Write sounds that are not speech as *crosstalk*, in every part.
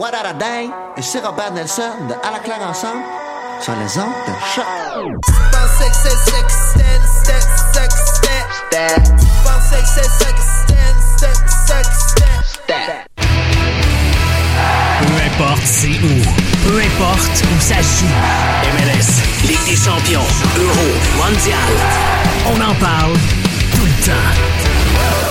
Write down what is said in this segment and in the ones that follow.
What a day? Et c'est Robert Nelson de À la claire ensemble sur les ondes de choc. Peu importe c'est où, peu importe où ça joue. MLS, Ligue des champions, Euro, Mondial. On en parle tout le temps.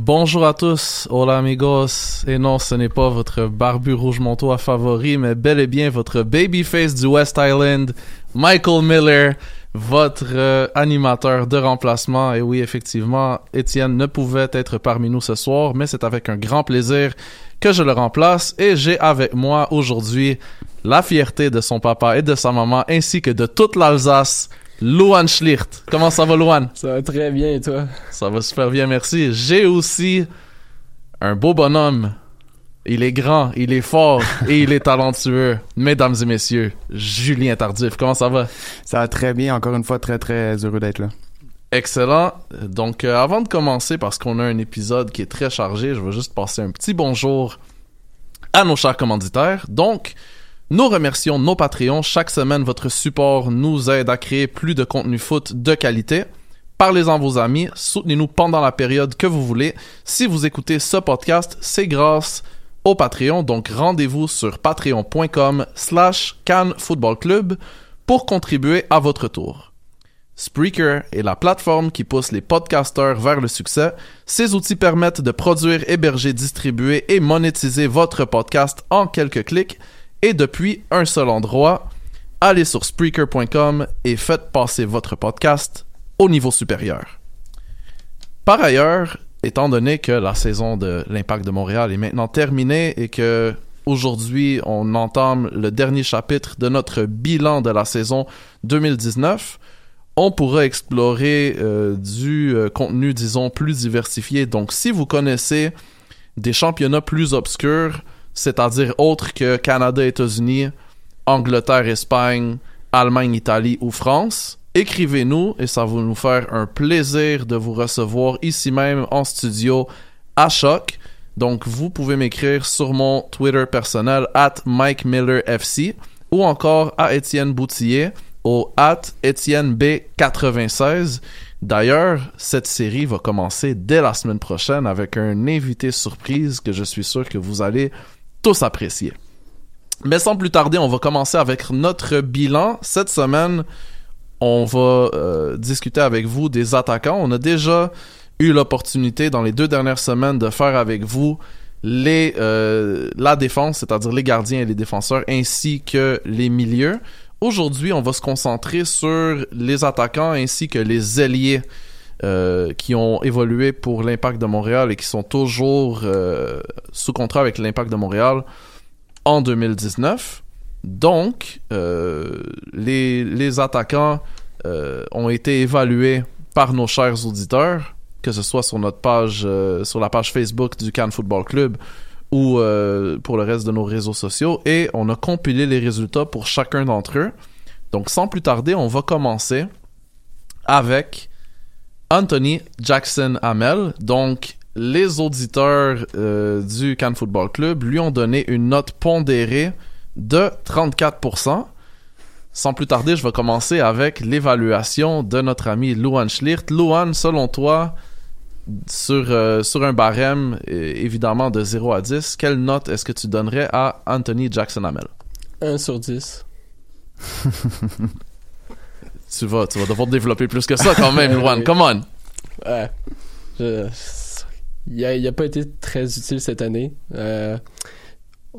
Bonjour à tous, hola amigos. Et non, ce n'est pas votre barbu rouge montois favori, mais bel et bien votre babyface du West Island, Michael Miller, votre euh, animateur de remplacement. Et oui, effectivement, Étienne ne pouvait être parmi nous ce soir, mais c'est avec un grand plaisir que je le remplace. Et j'ai avec moi aujourd'hui la fierté de son papa et de sa maman, ainsi que de toute l'Alsace, Luan Schlicht. Comment ça va, Luan? Ça va très bien, et toi? Ça va super bien, merci. J'ai aussi un beau bonhomme. Il est grand, il est fort *laughs* et il est talentueux. Mesdames et messieurs, Julien Tardif, comment ça va? Ça va très bien, encore une fois, très très heureux d'être là. Excellent. Donc, euh, avant de commencer, parce qu'on a un épisode qui est très chargé, je veux juste passer un petit bonjour à nos chers commanditaires. Donc, nous remercions nos Patreons. Chaque semaine, votre support nous aide à créer plus de contenu foot de qualité. Parlez-en vos amis, soutenez-nous pendant la période que vous voulez. Si vous écoutez ce podcast, c'est grâce au Patreon, donc rendez-vous sur patreon.com slash Cannes Football Club pour contribuer à votre tour. Spreaker est la plateforme qui pousse les podcasteurs vers le succès. Ces outils permettent de produire, héberger, distribuer et monétiser votre podcast en quelques clics et depuis un seul endroit. Allez sur Spreaker.com et faites passer votre podcast au niveau supérieur. Par ailleurs, étant donné que la saison de l'Impact de Montréal est maintenant terminée et que aujourd'hui on entame le dernier chapitre de notre bilan de la saison 2019, on pourra explorer euh, du euh, contenu, disons, plus diversifié. Donc, si vous connaissez des championnats plus obscurs, c'est-à-dire autres que Canada, États-Unis, Angleterre, Espagne, Allemagne, Italie ou France, écrivez-nous et ça va nous faire un plaisir de vous recevoir ici même en studio à Choc. Donc, vous pouvez m'écrire sur mon Twitter personnel at Mike Miller FC ou encore à Étienne Boutillier au at Etienne B96. D'ailleurs, cette série va commencer dès la semaine prochaine avec un invité surprise que je suis sûr que vous allez tous apprécier. Mais sans plus tarder, on va commencer avec notre bilan. Cette semaine, on va euh, discuter avec vous des attaquants. On a déjà eu l'opportunité dans les deux dernières semaines de faire avec vous les euh, la défense, c'est-à-dire les gardiens et les défenseurs, ainsi que les milieux. Aujourd'hui, on va se concentrer sur les attaquants ainsi que les ailiers euh, qui ont évolué pour l'Impact de Montréal et qui sont toujours euh, sous contrat avec l'Impact de Montréal en 2019. Donc, euh, les, les attaquants ont été évalués par nos chers auditeurs, que ce soit sur notre page, sur la page Facebook du Cannes Football Club ou pour le reste de nos réseaux sociaux, et on a compilé les résultats pour chacun d'entre eux. Donc, sans plus tarder, on va commencer avec Anthony Jackson Hamel. Donc, les auditeurs euh, du Cannes Football Club lui ont donné une note pondérée de 34%. Sans plus tarder, je vais commencer avec l'évaluation de notre ami Luan Schlicht. Luan, selon toi, sur, euh, sur un barème, euh, évidemment, de 0 à 10, quelle note est-ce que tu donnerais à Anthony Jackson Hamel? 1 sur 10. *laughs* tu vas, tu vas devoir développer plus que ça quand même, *laughs* Luan. Come on! Ouais. Je- Il a, il a pas été très utile cette année. Euh,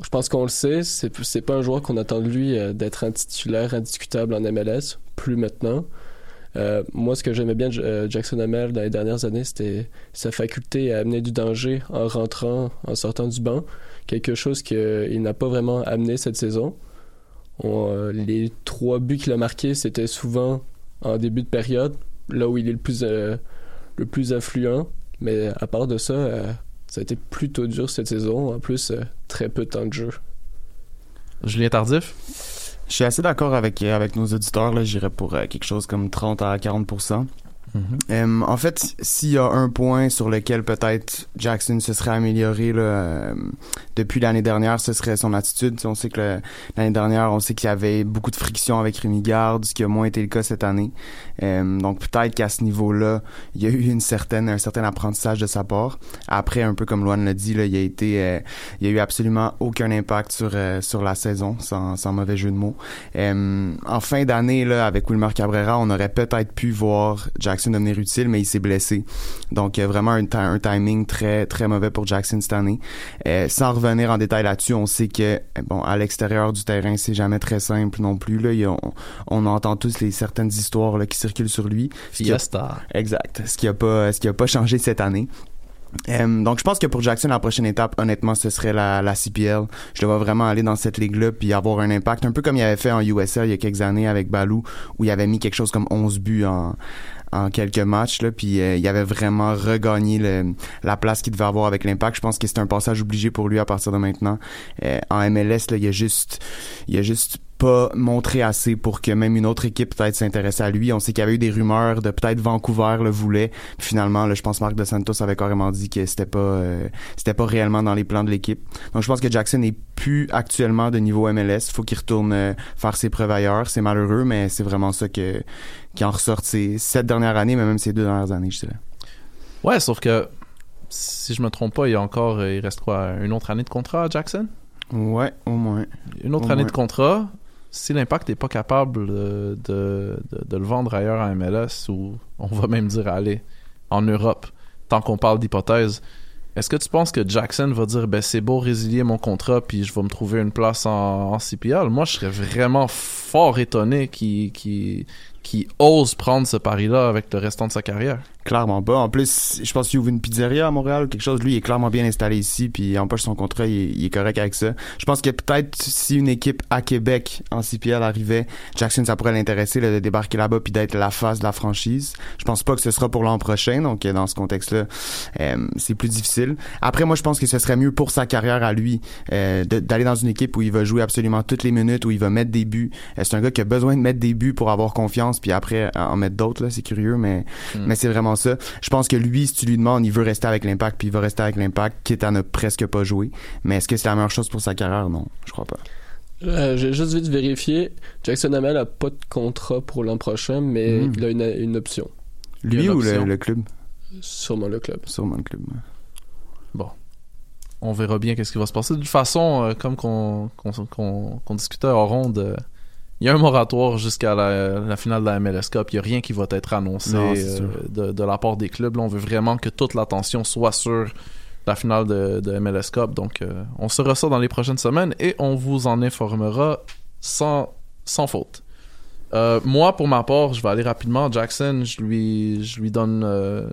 je pense qu'on le sait, c'est c'est pas un joueur qu'on attend de lui euh, d'être un titulaire indiscutable en MLS, plus maintenant. Euh, moi, ce que j'aimais bien de Jackson Hamel dans les dernières années, c'était sa faculté à amener du danger en rentrant, en sortant du banc. Quelque chose qu'il n'a pas vraiment amené cette saison. On, euh, les trois buts qu'il a marqués, c'était souvent en début de période, là où il est le plus, euh, le plus influent. Mais à part de ça, euh, ça a été plutôt dur cette saison. En plus, euh, très peu de temps de jeu. Julien Tardif? Je suis assez d'accord avec, avec nos auditeurs. Là, j'irais pour euh, quelque chose comme 30 à 40 Euh, en fait, s'il y a un point sur lequel peut-être Jackson se serait amélioré là, depuis l'année dernière, ce serait son attitude. On sait que l'année dernière, on sait qu'il y avait beaucoup de friction avec Rémi Garde, ce qui a moins été le cas cette année. Donc peut-être qu'à ce niveau-là, il y a eu une certaine, un certain apprentissage de sa part. Après, un peu comme Luan l'a dit, là, il a été, euh, il y a eu absolument aucun impact sur euh, sur la saison, sans, sans mauvais jeu de mots. En fin d'année, avec Wilmer Cabrera, on aurait peut-être pu voir Jackson devenir utile, mais il s'est blessé. Donc vraiment un, ti- un timing très très mauvais pour Jackson cette année. Euh, sans revenir en détail là-dessus, on sait que euh, bon à l'extérieur du terrain, c'est jamais très simple non plus. Là, a- on, on entend tous les certaines histoires là, qui circulent sur lui. Ce qui a- Fiesta. Exact. Ce qui a pas, ce qui a pas changé cette année. Euh, donc je pense que pour Jackson la prochaine étape honnêtement ce serait la, la CPL je le vois vraiment aller dans cette ligue là puis avoir un impact un peu comme il avait fait en USL il y a quelques années avec Balou où il avait mis quelque chose comme 11 buts en en quelques matchs là puis euh, il avait vraiment regagné le- la place qu'il devait avoir avec l'impact. Je pense que c'est un passage obligé pour lui à partir de maintenant. Euh, en MLS là il y a juste il y a juste pas montré assez pour que même une autre équipe peut-être s'intéresse à lui. On sait qu'il y avait eu des rumeurs de peut-être Vancouver le voulait. Puis finalement, là, je pense Marc De Santos avait carrément dit que c'était pas euh, c'était pas réellement dans les plans de l'équipe. Donc je pense que Jackson est plus actuellement de niveau MLS. Faut qu'il retourne euh, faire ses preuves ailleurs. C'est malheureux, mais c'est vraiment ça que qui en ressort ces cette dernière année, mais même ces deux dernières années, je dirais. Ouais, sauf que si je me trompe pas, il y a encore, euh, il reste quoi, une autre année de contrat à Jackson? Ouais, au moins. Une autre Au année moins. de contrat. Si l'impact n'est pas capable de, de, le vendre ailleurs en MLS ou on va même dire aller en Europe, tant qu'on parle d'hypothèse, est-ce que tu penses que Jackson va dire ben c'est beau résilier mon contrat puis je vais me trouver une place en, CPL? Moi je serais vraiment fort étonné qu'il ose prendre ce pari-là avec le restant de sa carrière. Clairement pas. En plus, je pense qu'il ouvre une pizzeria à Montréal ou quelque chose. Lui, il est clairement bien installé ici, puis en poche son contrat, il est, il est correct avec ça. Je pense que peut-être si une équipe à Québec en CPL arrivait, Jackson, ça pourrait l'intéresser de débarquer là-bas puis d'être la face de la franchise. Je pense pas que ce sera pour l'an prochain, donc euh, dans ce contexte-là, euh, c'est plus difficile. Après, moi, je pense que ce serait mieux pour sa carrière à lui euh, d'aller dans une équipe où il va jouer absolument toutes les minutes, où il va mettre des buts. Euh, c'est un gars qui a besoin de mettre des buts pour avoir confiance, puis après en mettre d'autres. Là, c'est curieux, mais Mm. mais c'est vraiment ça. Je pense que lui, si tu lui demandes, il veut rester avec l'impact, puis il va rester avec l'impact, quitte à ne presque pas jouer. Mais est-ce que c'est la meilleure chose pour sa carrière? Non, je crois pas. Euh, J'ai juste vite vérifié. Jackson Hamel a pas de contrat pour l'an prochain, mais Mm. il a une, une option. Lui une ou le, option. le club? Sûrement le club. Sûrement le club. On verra bien qu'est-ce qui va se passer. De toute façon, euh, comme qu'on qu'on qu'on- qu'on discutait en ronde, euh, il y a un moratoire jusqu'à la, la finale de la MLS Cup. Il n'y a rien qui va être annoncé Non, euh, de, de la part des clubs. Là, on veut vraiment que toute l'attention soit sur la finale de, de MLS Cup. Donc, euh, on saura ça dans les prochaines semaines et on vous en informera sans, sans faute. Euh, moi, pour ma part, je vais aller rapidement. Jackson, je lui, je lui donne,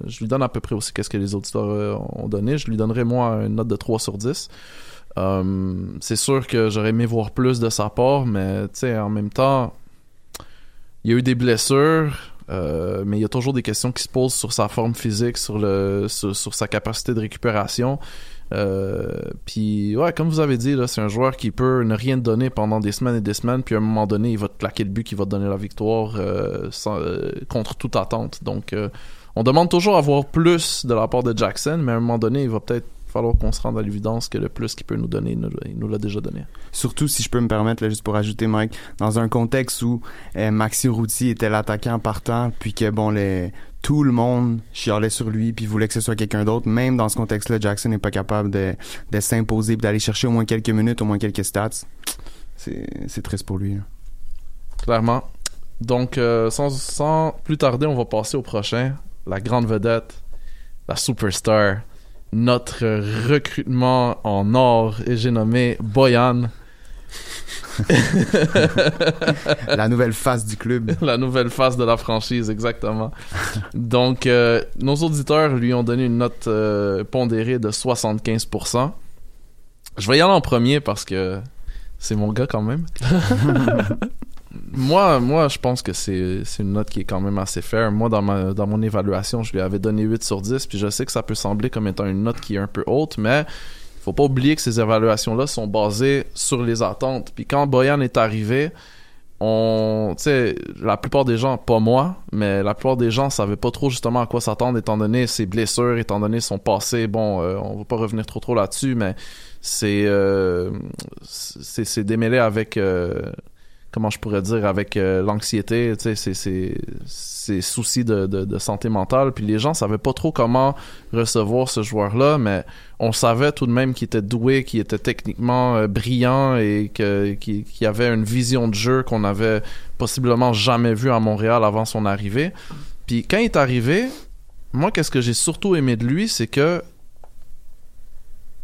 je lui donne à peu près aussi qu'est-ce que les auditeurs ont donné. Je lui donnerai moi une note de 3 sur 10. Euh, c'est sûr que j'aurais aimé voir plus de sa part, mais en même temps, il y a eu des blessures, euh, mais il y a toujours des questions qui se posent sur sa forme physique, sur le, sur, sa capacité de récupération. Euh, puis ouais, comme vous avez dit, c'est un joueur qui peut ne rien donner pendant des semaines et des semaines, puis à un moment donné, il va te claquer le but qui va te donner la victoire contre toute attente. Donc, on demande toujours à voir plus de la part de Jackson, mais à un moment donné, il va peut-être falloir qu'on se rende à l'évidence que le plus qu'il peut nous donner, il nous, l'a déjà donné. Surtout, si je peux me permettre, là, juste pour ajouter, Mike, dans un contexte où euh, Maxi Routy était l'attaquant partant, puis que, bon, les, tout le monde chialait sur lui, puis voulait que ce soit quelqu'un d'autre, même dans ce contexte-là, Jackson n'est pas capable de, de s'imposer, d'aller chercher au moins quelques minutes, au moins quelques stats. C'est c'est triste pour lui. là. Clairement. Donc, euh, sans, sans plus tarder, on va passer au prochain. La grande vedette, la superstar, notre recrutement en or, et j'ai nommé Boyan. *laughs* La nouvelle face du club. *laughs* la nouvelle face de la franchise, exactement. Donc, euh, nos auditeurs lui ont donné une note euh, pondérée de 75%. Je vais y aller en premier parce que c'est mon gars quand même. *laughs* moi, moi, je pense que c'est une note qui est quand même assez fair. Moi, dans, ma, dans mon évaluation, je lui avais donné 8 sur 10, puis je sais que ça peut sembler comme étant une note qui est un peu haute, mais il faut pas oublier que ces évaluations-là sont basées sur les attentes. Puis quand Boyan est arrivé, on, la plupart des gens, pas moi, mais la plupart des gens savaient pas trop justement à quoi s'attendre étant donné ses blessures, étant donné son passé. Bon, euh, on va pas revenir trop trop là-dessus, mais c'est euh, c'est démêlé avec euh, comment je pourrais dire avec euh, l'anxiété, ces soucis de, de, santé mentale. Puis les gens savaient pas trop comment recevoir ce joueur-là, mais on savait tout de même qu'il était doué, qu'il était techniquement euh, brillant et qu'il avait une vision de jeu qu'on avait possiblement jamais vue à Montréal avant son arrivée. Puis quand il est arrivé, moi qu'est-ce que j'ai surtout aimé de lui, c'est que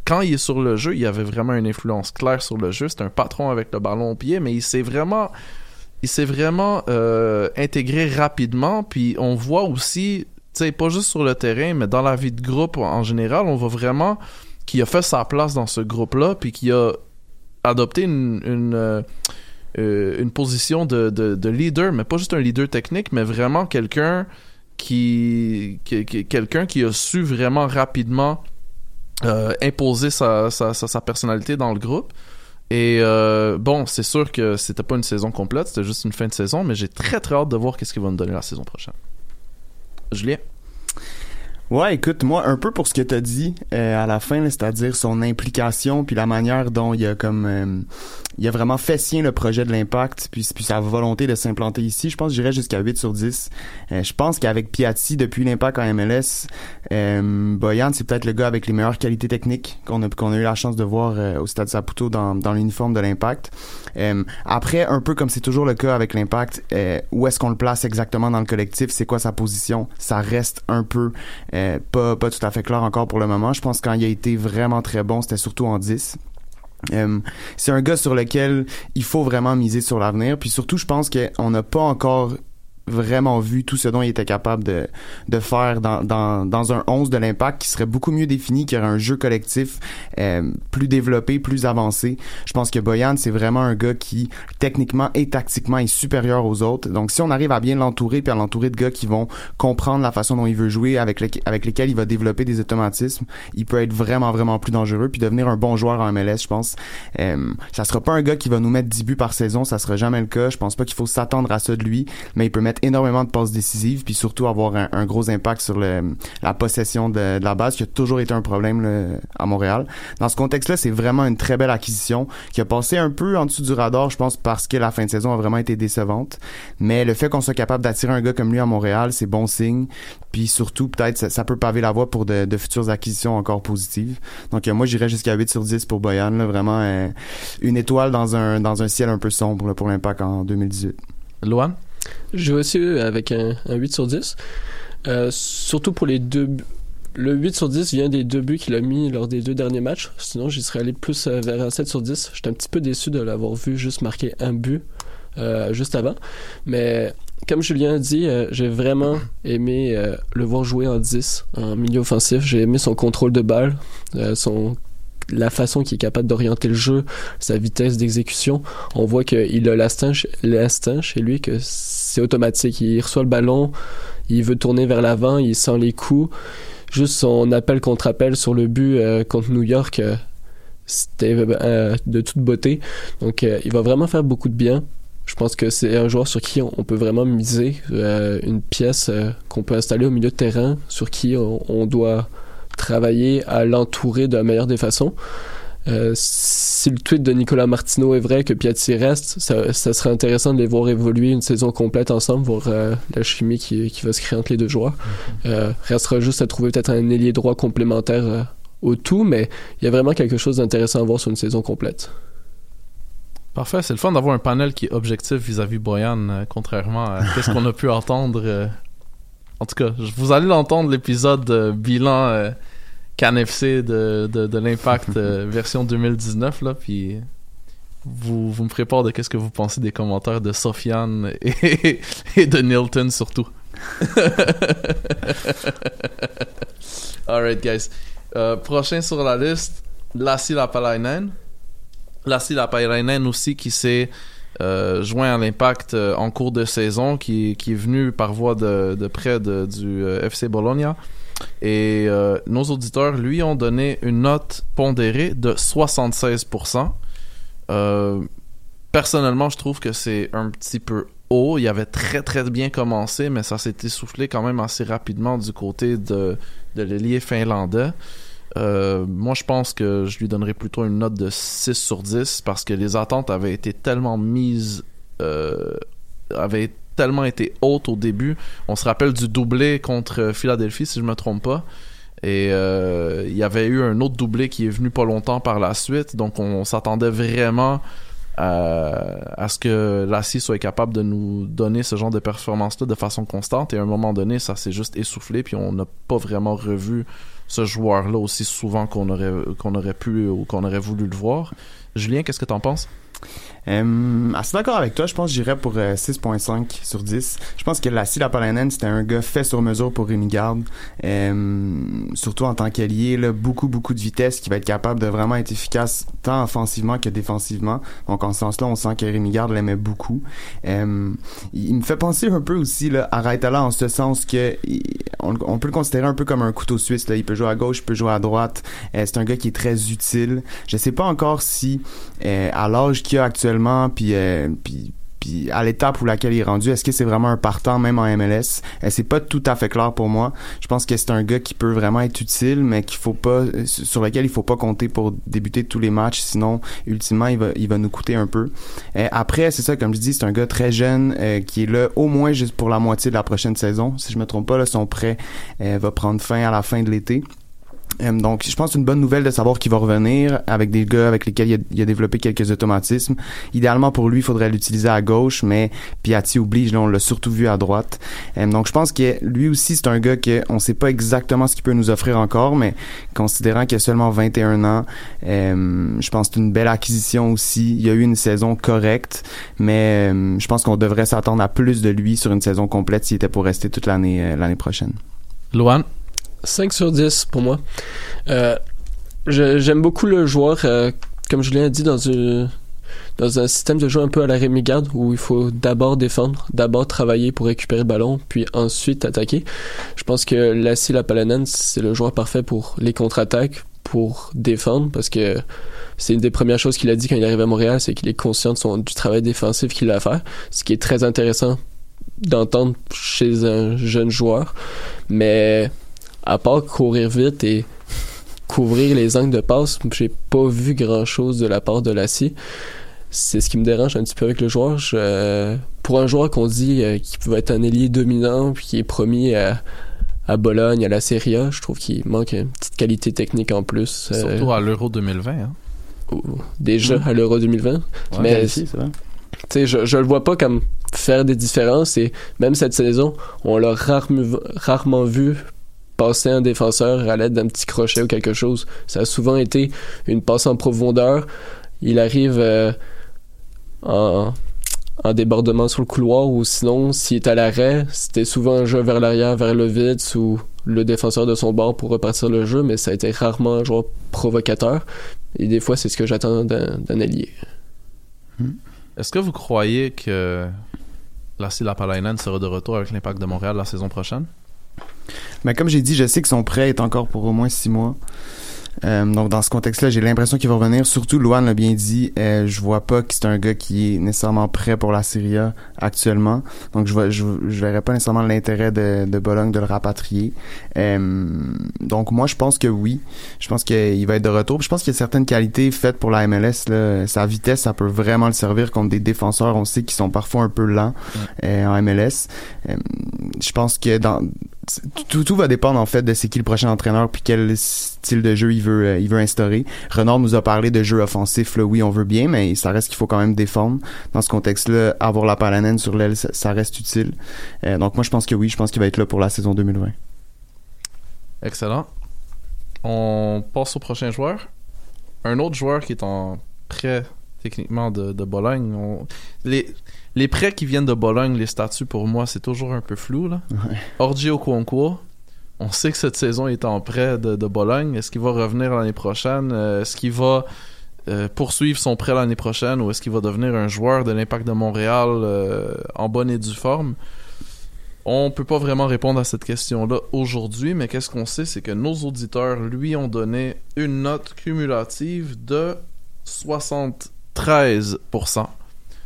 quand il est sur le jeu, il avait vraiment une influence claire sur le jeu. C'est un patron avec le ballon au pied, mais il s'est vraiment, euh, intégré rapidement. Puis on voit aussi, tu sais, pas juste sur le terrain, mais dans la vie de groupe en général, on voit vraiment qu'il a fait sa place dans ce groupe-là, puis qu'il a adopté une, euh, euh, position de, de, de leader, mais pas juste un leader technique, mais vraiment quelqu'un qui- quelqu'un qui a su vraiment rapidement euh, imposer sa, sa, sa, personnalité dans le groupe. Et euh, bon, c'est sûr que c'était pas une saison complète, c'était juste une fin de saison, mais j'ai très très hâte de voir qu'est-ce qu'il va nous donner la saison prochaine. Julien? Ouais, écoute, moi, un peu pour ce que t'as dit euh, à la fin, c'est-à-dire son implication, puis la manière dont il a comme euh, il a vraiment fait sien le projet de l'impact, puis, puis sa volonté de s'implanter ici, je pense que j'irais jusqu'à 8 sur 10. Euh, je pense qu'avec Piatti, depuis l'impact en MLS, euh, Boyan, c'est peut-être le gars avec les meilleures qualités techniques qu'on a, qu'on a eu la chance de voir euh, au Stade Saputo dans, dans l'uniforme de l'impact. Euh, après, un peu comme c'est toujours le cas avec l'impact, euh, où est-ce qu'on le place exactement dans le collectif, c'est quoi sa position, ça reste un peu euh, pas, pas tout à fait clair encore pour le moment. Je pense que quand il a été vraiment très bon, c'était surtout en 10. Euh, c'est un gars sur lequel il faut vraiment miser sur l'avenir. Puis surtout, je pense qu'on n'a pas encore vraiment vu tout ce dont il était capable de, de faire dans, dans, dans un 11 de l'impact qui serait beaucoup mieux défini, qui aurait un jeu collectif euh, plus développé, plus avancé. Je pense que Boyan, c'est vraiment un gars qui, techniquement et tactiquement, est supérieur aux autres. Donc, si on arrive à bien l'entourer, puis à l'entourer de gars qui vont comprendre la façon dont il veut jouer, avec, avec lesquels il va développer des automatismes, il peut être vraiment, vraiment plus dangereux, puis devenir un bon joueur en MLS, je pense. Euh, ça sera pas un gars qui va nous mettre 10 buts par saison, ça sera jamais le cas. Je pense pas qu'il faut s'attendre à ça de lui, mais il peut mettre mettre énormément de passes décisives, puis surtout avoir un, gros impact sur la possession de, la base, qui a toujours été un problème à Montréal. Dans ce contexte-là, c'est vraiment une très belle acquisition qui a passé un peu en dessous du radar, je pense, parce que la fin de saison a vraiment été décevante. Mais le fait qu'on soit capable d'attirer un gars comme lui à Montréal, c'est bon signe. Puis surtout, peut-être, ça, peut paver la voie pour de, futures acquisitions encore positives. Donc, euh, moi, j'irais jusqu'à 8 sur 10 pour Boyan. Vraiment euh, une étoile dans un, dans un ciel un peu sombre pour l'impact en 2018. Loan? Je vais aussi avec un, 8 sur 10. Euh, surtout pour les deux le 8 sur 10 vient des deux buts qu'il a mis lors des deux derniers matchs. Sinon, j'y serais allé plus vers un 7 sur 10. J'étais un petit peu déçu de l'avoir vu juste marquer un but juste avant. Mais comme Julien a dit, euh, j'ai vraiment aimé euh, le voir jouer en 10, en milieu offensif. J'ai aimé son contrôle de balle, euh, son la façon qu'il est capable d'orienter le jeu, sa vitesse d'exécution. On voit qu'il a l'instinct, chez lui que c'est automatique. Il reçoit le ballon, il veut tourner vers l'avant, il sent les coups. Juste son appel contre appel sur le but contre New York, c'était de toute beauté. Donc il va vraiment faire beaucoup de bien. Je pense que c'est un joueur sur qui on peut vraiment miser, euh, une pièce euh, qu'on peut installer au milieu de terrain, sur qui on, doit travailler à l'entourer de la meilleure des façons. Euh, si le tweet de Nicolas Martineau est vrai, que Piatti reste, ça, serait intéressant de les voir évoluer une saison complète ensemble, voir la chimie qui, qui, va se créer entre les deux joueurs. Mm-hmm. restera juste à trouver peut-être un ailier droit complémentaire au tout, mais il y a vraiment quelque chose d'intéressant à voir sur une saison complète. Parfait, c'est le fun d'avoir un panel qui est objectif vis-à-vis Boyan, euh, contrairement à ce qu'on a pu entendre. Euh. En tout cas, vous allez l'entendre l'épisode euh, bilan CanFC de, de, l'Impact *laughs* version 2019, là, puis vous, vous me ferez part de qu'est-ce que vous pensez des commentaires de Sofiane et, *laughs* et de Nilton surtout. *laughs* Alright, guys. prochain sur la liste, Lassie Lapalainen. Lassi Lapairainen aussi qui s'est euh, joint à l'impact euh, en cours de saison, qui, est venu par voie de, près du euh, FC Bologna. Et nos auditeurs lui ont donné une note pondérée de 76%. personnellement, je trouve que c'est un petit peu haut. Il avait très très bien commencé, mais ça s'est essoufflé quand même assez rapidement du côté de, de l'ailier finlandais. Euh, moi, je pense que je lui donnerais plutôt une note de 6 sur 10 parce que les attentes avaient été tellement mises, euh, avaient tellement été hautes au début. On se rappelle du doublé contre Philadelphie, si je me trompe pas. Et euh, il y avait eu un autre doublé qui est venu pas longtemps par la suite. Donc, on, s'attendait vraiment à, ce que Lassie soit capable de nous donner ce genre de performance-là de façon constante. Et à un moment donné, ça s'est juste essoufflé, puis on n'a pas vraiment revu ce joueur-là aussi souvent qu'on aurait, qu'on aurait pu ou qu'on aurait voulu le voir. Julien, qu'est-ce que tu en penses? Euh, assez d'accord avec toi, je pense que j'irais pour 6.5 euh, sur 10. Je pense que la Lapalainen, c'était un gars fait sur mesure pour Rémi Garde. Euh, surtout en tant qu'allié, là, beaucoup, beaucoup de vitesse qui va être capable de vraiment être efficace tant offensivement que défensivement. Donc en ce sens-là, on sent que Rémi Garde l'aimait beaucoup. Euh, il me fait penser un peu aussi là, à Raitala en ce sens que on, peut le considérer un peu comme un couteau suisse. Là. Il peut jouer à gauche, il peut jouer à droite. Euh, c'est un gars qui est très utile. Je sais pas encore si euh, à l'âge qu'il a actuellement, puis, euh, puis puis à l'étape où laquelle il est rendu, est-ce que c'est vraiment un partant même en MLS euh, C'est pas tout à fait clair pour moi. Je pense que c'est un gars qui peut vraiment être utile, mais qu'il faut pas sur lequel il faut pas compter pour débuter tous les matchs, sinon ultimement il va il va nous coûter un peu. après c'est ça comme je dis, c'est un gars très jeune qui est là au moins juste pour la moitié de la prochaine saison. Si je me trompe pas, là, son prêt va prendre fin à la fin de l'été. Euh, donc, je pense que une bonne nouvelle de savoir qu'il va revenir avec des gars avec lesquels il a, développé quelques automatismes. Idéalement, pour lui, il faudrait l'utiliser à gauche, mais Piatti oblige, là, on l'a surtout vu à droite. Euh, donc, je pense que lui aussi, c'est un gars que on sait pas exactement ce qu'il peut nous offrir encore, mais considérant qu'il a seulement 21 ans, euh, je pense que c'est une belle acquisition aussi. Il y a eu une saison correcte, mais je pense qu'on devrait s'attendre à plus de lui sur une saison complète s'il était pour rester toute l'année l'année prochaine. Luan 5 sur 10 pour moi. Euh, j'aime beaucoup le joueur, euh, comme je l'ai dit, dans, dans un système de jeu un peu à la Rémi Garde où il faut d'abord défendre, d'abord travailler pour récupérer le ballon, puis ensuite attaquer. Je pense que Lassie Lapalanen, c'est le joueur parfait pour les contre-attaques, pour défendre, parce que c'est une des premières choses qu'il a dit quand il arrive à Montréal, c'est qu'il est conscient du travail défensif qu'il a à faire, ce qui est très intéressant d'entendre chez un jeune joueur. Mais à part courir vite et couvrir les angles de passe, j'ai pas vu grand chose de la part de Lassie. C'est ce qui me dérange un petit peu avec le joueur. Je, pour un joueur qu'on dit euh, qui peut être un ailier dominant puis qui est promis à, à Bologne, à la Serie A, je trouve qu'il manque une petite qualité technique en plus. Euh, Surtout à l'Euro 2020. Hein? Déjà Mm. à l'Euro 2020. mais qualifié, c'est vrai. tu sais, je, je le vois pas comme faire des différences et même cette saison, on l'a rarement, rarement vu passer un défenseur à l'aide d'un petit crochet ou quelque chose. Ça a souvent été une passe en profondeur. Il arrive euh, en, en débordement sur le couloir ou sinon, s'il est à l'arrêt, c'était souvent un jeu vers l'arrière, vers le vide ou le défenseur de son bord pour repartir le jeu, mais ça a été rarement un joueur provocateur. Et des fois, c'est ce que j'attends d'un allié. Est-ce que vous croyez que Lassie Lapalainen sera de retour avec l'Impact de Montréal la saison prochaine? Mais comme j'ai dit, je sais que son prêt est encore pour au moins six mois. Euh, donc dans ce contexte-là, j'ai l'impression qu'il va revenir. Surtout, Luan l'a bien dit, euh, je vois pas que c'est un gars qui est nécessairement prêt pour la Serie A actuellement. Donc je vois, je, je verrais pas nécessairement l'intérêt de, de Bologne de le rapatrier. Euh, donc moi, je pense que oui. Je pense qu'il va être de retour. Puis je pense qu'il y a certaines qualités faites pour la MLS. Là. Sa vitesse, ça peut vraiment le servir contre des défenseurs. On sait qu'ils sont parfois un peu lents en MLS. Je pense que dans tout, tout va dépendre en fait de c'est qui le prochain entraîneur puis quel style de jeu il veut euh, il veut instaurer. Renard nous a parlé de jeu offensif là oui on veut bien mais ça reste qu'il faut quand même défendre dans ce contexte-là avoir la palanène sur l'aile ça, ça reste utile. Euh, donc moi je pense que oui je pense qu'il va être là pour la saison 2020. Excellent. On passe au prochain joueur. Un autre joueur qui est en prêt techniquement de, de Bologne. On- Les, les prêts qui viennent de Bologne, les statuts pour moi, c'est toujours un peu flou. Là. Ouais. Okonkwo, on sait que cette saison est en prêt de, Bologne. Est-ce qu'il va revenir l'année prochaine? Euh, Est-ce qu'il va euh, poursuivre son prêt l'année prochaine ou est-ce qu'il va devenir un joueur de l'Impact de Montréal euh, en bonne et due forme? On peut pas vraiment répondre à cette question-là aujourd'hui, mais qu'est-ce qu'on sait, c'est que nos auditeurs lui ont donné une note cumulative de 73%.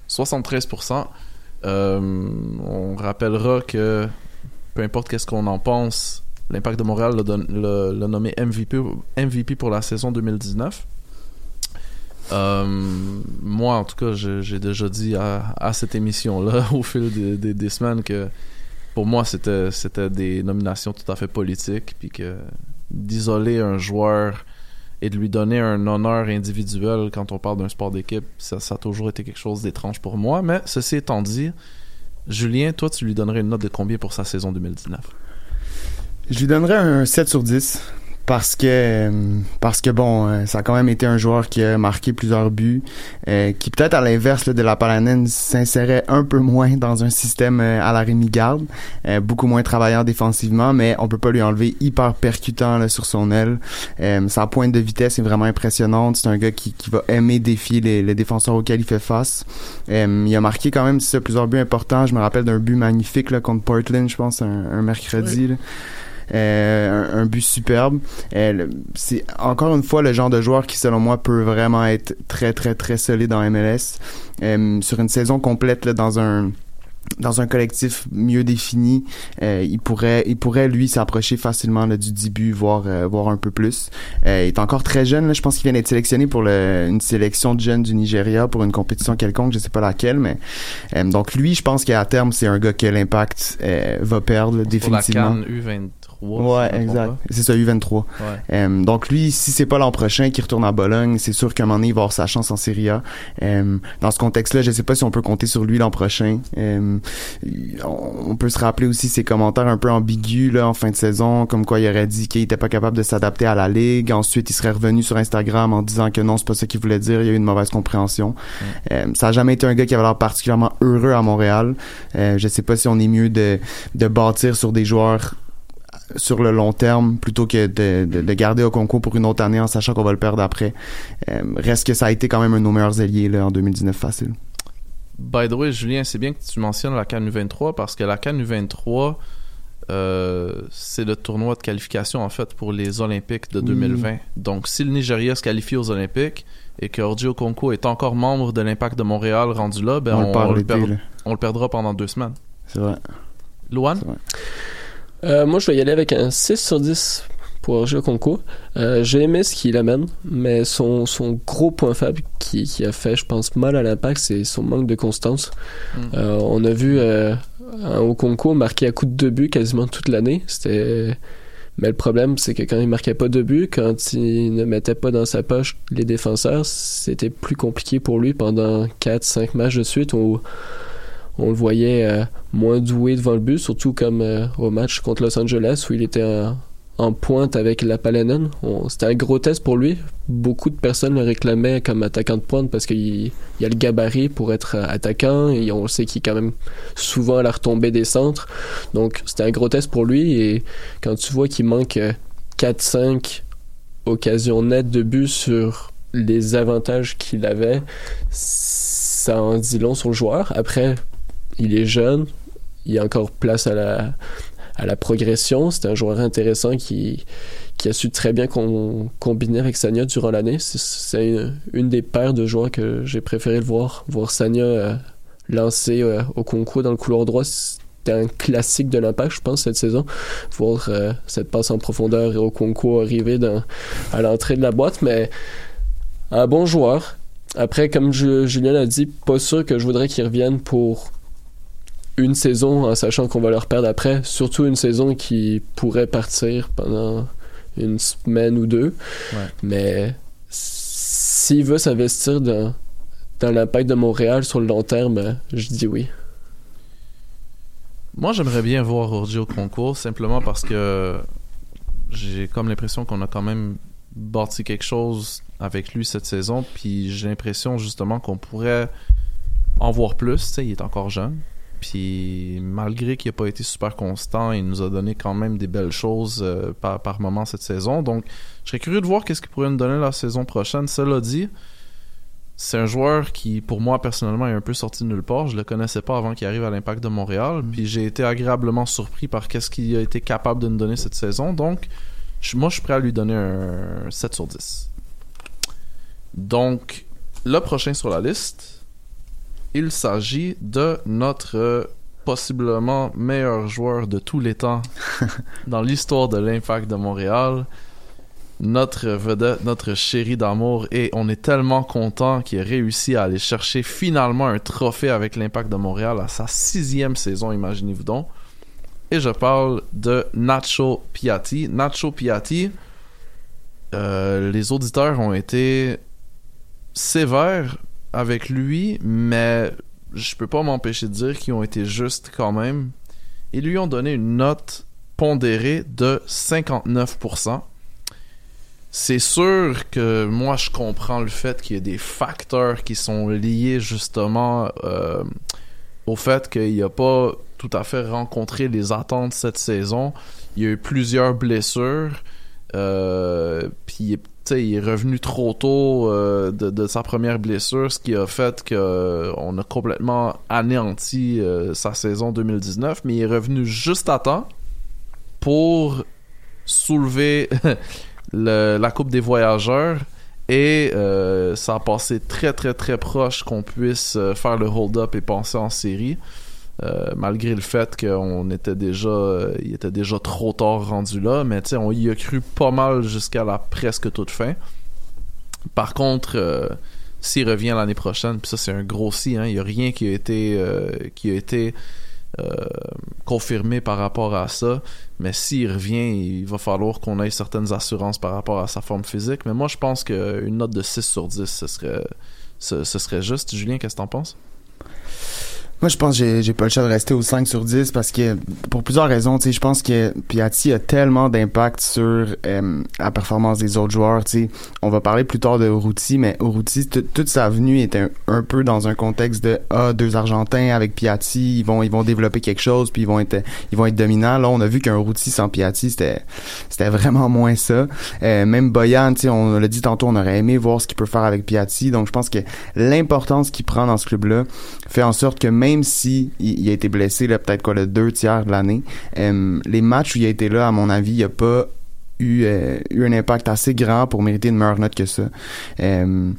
73%. Euh, on rappellera que peu importe qu'est-ce qu'on en pense, l'Impact de Montréal l'a nommé MVP, MVP pour la saison 2019. Euh, moi, en tout cas, j'ai déjà dit à, cette émission-là, *laughs* au fil des, semaines, que pour moi, c'était c'était des nominations tout à fait politiques, puis que d'isoler un joueur et de lui donner un honneur individuel quand on parle d'un sport d'équipe, ça, ça a toujours été quelque chose d'étrange pour moi. Mais ceci étant dit, Julien, toi, tu lui donnerais une note de combien pour sa saison 2019 Je lui donnerais un 7 sur 10 parce que euh, parce que bon euh, ça a quand même été un joueur qui a marqué plusieurs buts euh, qui peut-être à l'inverse de la Palanen s'insérait un peu moins *laughs* dans un système euh, à la Rémi Garde euh, beaucoup moins travaillant défensivement mais on peut pas lui enlever hyper percutant là, sur son aile. Euh, sa pointe de vitesse est vraiment impressionnante. C'est un gars qui, qui va aimer défier les, les défenseurs auxquels il fait face. Euh, il a marqué quand même plusieurs buts importants. Je me rappelle d'un but magnifique là, contre Portland je pense un, un mercredi là. Euh, un, un but superbe. Euh, c'est encore une fois le genre de joueur qui, selon moi, peut vraiment être très, très, très solide en MLS. Euh, sur une saison complète, là, dans un dans un collectif mieux défini, euh, il pourrait, il pourrait lui s'approcher facilement là, du début, voire, euh, voire un peu plus. Euh, il est encore très jeune. Là, je pense qu'il vient d'être sélectionné pour le, une sélection de jeunes du Nigeria pour une compétition quelconque, je sais pas laquelle, mais euh, donc lui, je pense qu'à terme, c'est un gars que l'impact euh, va perdre là, Pour la définitivement. Cannes U23. Ouais, exact. C'est ça, U23. Ouais. Euh, donc lui, si c'est pas l'an prochain qu'il retourne à Bologne, c'est sûr qu'à un moment donné, il va avoir sa chance en Serie A. Euh, dans ce contexte-là, je sais pas si on peut compter sur lui l'an prochain. Euh, on peut se rappeler aussi ses commentaires un peu ambigus là en fin de saison, comme quoi il aurait dit qu'il était pas capable de s'adapter à la ligue. Ensuite, il serait revenu sur Instagram en disant que non, c'est pas ça qu'il voulait dire. Il y a eu une mauvaise compréhension. Euh, ça a jamais été un gars qui avait l'air particulièrement heureux à Montréal. Euh, je sais pas si on est mieux de, de bâtir sur des joueurs sur le long terme plutôt que de, de, de garder au concours pour une autre année en sachant qu'on va le perdre après. Euh, reste que ça a été quand même un de nos meilleurs alliés là, en 2019 facile. By the way, Julien, c'est bien que tu mentionnes la Cannes U23 parce que la Cannes U23, euh, c'est le tournoi de qualification en fait pour les Olympiques de 2020. Donc, si le Nigeria se qualifie aux Olympiques et que Orji Okonko est encore membre de l'Impact de Montréal rendu là, ben On on, le perd- on le perdra pendant deux semaines. C'est vrai. Luan? Euh, moi, je vais y aller avec un 6 sur 10 pour Roger concours. Euh, J'ai aimé ce qu'il amène, mais son, son gros point faible qui, qui a fait, je pense, mal à l'impact, c'est son manque de constance. Mm. Euh, on a vu un au concours marquer à coup de deux buts quasiment toute l'année. C'était. Mais le problème, c'est que quand il marquait pas de but, quand il ne mettait pas dans sa poche les défenseurs, c'était plus compliqué pour lui pendant 4-5 matchs de suite où on le voyait euh, moins doué devant le but, surtout comme euh, au match contre Los Angeles où il était en, pointe avec la Palanen. C'était un gros test pour lui. Beaucoup de personnes le réclamaient comme attaquant de pointe parce qu'il il a le gabarit pour être euh, attaquant et on sait qu'il est quand même souvent à la retombée des centres. Donc c'était un gros test pour lui et quand tu vois qu'il manque euh, 4-5 occasions nettes de but sur les avantages qu'il avait, ça en dit long sur le joueur. Après, il est jeune, il y a encore place à la, progression. C'est un joueur intéressant qui, a su très bien com- combiner avec Sanya durant l'année. C'est- une, des paires de joueurs que j'ai préféré le voir. Voir Sanya euh, lancer euh, au concours dans le couloir droit, c'était un classique de l'impact, je pense, cette saison. Voir euh, cette passe en profondeur et au concours arriver à l'entrée de la boîte, mais un bon joueur. Après, comme Ju- Julien l'a dit, pas sûr que je voudrais qu'il revienne pour une saison en sachant qu'on va le perdre après. Surtout une saison qui pourrait partir pendant une semaine ou deux. Ouais. Mais s'il veut s'investir dans, dans l'impact de Montréal sur le long terme, je dis oui. Moi, j'aimerais bien voir Orji au concours, simplement parce que j'ai comme l'impression qu'on a quand même bâti quelque chose avec lui cette saison, puis j'ai l'impression justement qu'on pourrait en voir plus. Tu sais, il est encore jeune. Puis malgré qu'il n'a pas été super constant, il nous a donné quand même des belles choses euh, par, par moment cette saison. Donc, je serais curieux de voir qu'est-ce qu'il pourrait nous donner la saison prochaine. Cela dit, c'est un joueur qui, pour moi, personnellement, est un peu sorti de nulle part. Je le connaissais pas avant qu'il arrive à l'Impact de Montréal. Puis j'ai été agréablement surpris par qu'est-ce qu'il a été capable de nous donner cette saison. Donc, je- moi, je suis prêt à lui donner un 7 sur 10. Donc, le prochain sur la liste, il s'agit de notre euh, possiblement meilleur joueur de tous les temps *laughs* dans l'histoire de l'Impact de Montréal. Notre vedette, notre chéri d'amour, et on est tellement content qu'il ait réussi à aller chercher finalement un trophée avec l'Impact de Montréal à sa sixième saison, imaginez-vous donc. Et je parle de Nacho Piatti. Nacho Piatti, euh, les auditeurs ont été sévères avec lui, mais je peux pas m'empêcher de dire qu'ils ont été justes quand même. Ils lui ont donné une note pondérée de 59%. C'est sûr que moi je comprends le fait qu'il y a des facteurs qui sont liés justement euh, au fait qu'il n'a pas tout à fait rencontré les attentes cette saison. Il y a eu plusieurs blessures. Euh, puis il est- revenu trop tôt euh, de, sa première blessure, ce qui a fait qu'on a complètement anéanti euh, sa saison 2019, mais il est revenu juste à temps pour soulever *laughs* le- la Coupe des Voyageurs et euh, ça a passé très très très proche qu'on puisse euh, faire le hold-up et passer en série. Euh, malgré le fait qu'on était déjà euh, il était déjà trop tard rendu là mais tu sais on y a cru pas mal jusqu'à la presque toute fin. Par contre euh, s'il revient l'année prochaine puis ça c'est un gros si hein, il y a rien qui a été qui a été confirmé par rapport à ça. Mais s'il revient il va falloir qu'on ait certaines assurances par rapport à sa forme physique. Mais moi je pense qu'une note de 6 sur 10 ce serait ce serait juste. Julien qu'est-ce que t'en penses? Moi, je pense que j'ai- pas le choix de rester au 5 sur 10 parce que, pour plusieurs raisons, je pense que Piatti a tellement d'impact sur euh, la performance des autres joueurs, tu sais. On va parler plus tard de Urruti, mais Urruti, toute sa venue était un, peu dans un contexte de, ah, deux Argentins avec Piatti, ils vont, ils vont développer quelque chose, puis ils vont être, ils vont être dominants. Là, on a vu qu'un Urruti sans Piatti, c'était, c'était vraiment moins ça. Euh, même Boyan, on l'a dit tantôt, on aurait aimé voir ce qu'il peut faire avec Piatti, donc je pense que l'importance qu'il prend dans ce club-là fait en sorte que même si il, a été blessé peut-être quoi le deux tiers de l'année, euh, les matchs où il a été là, à mon avis, il a pas eu, euh, eu un impact assez grand pour mériter une meilleure note que ça. Euh,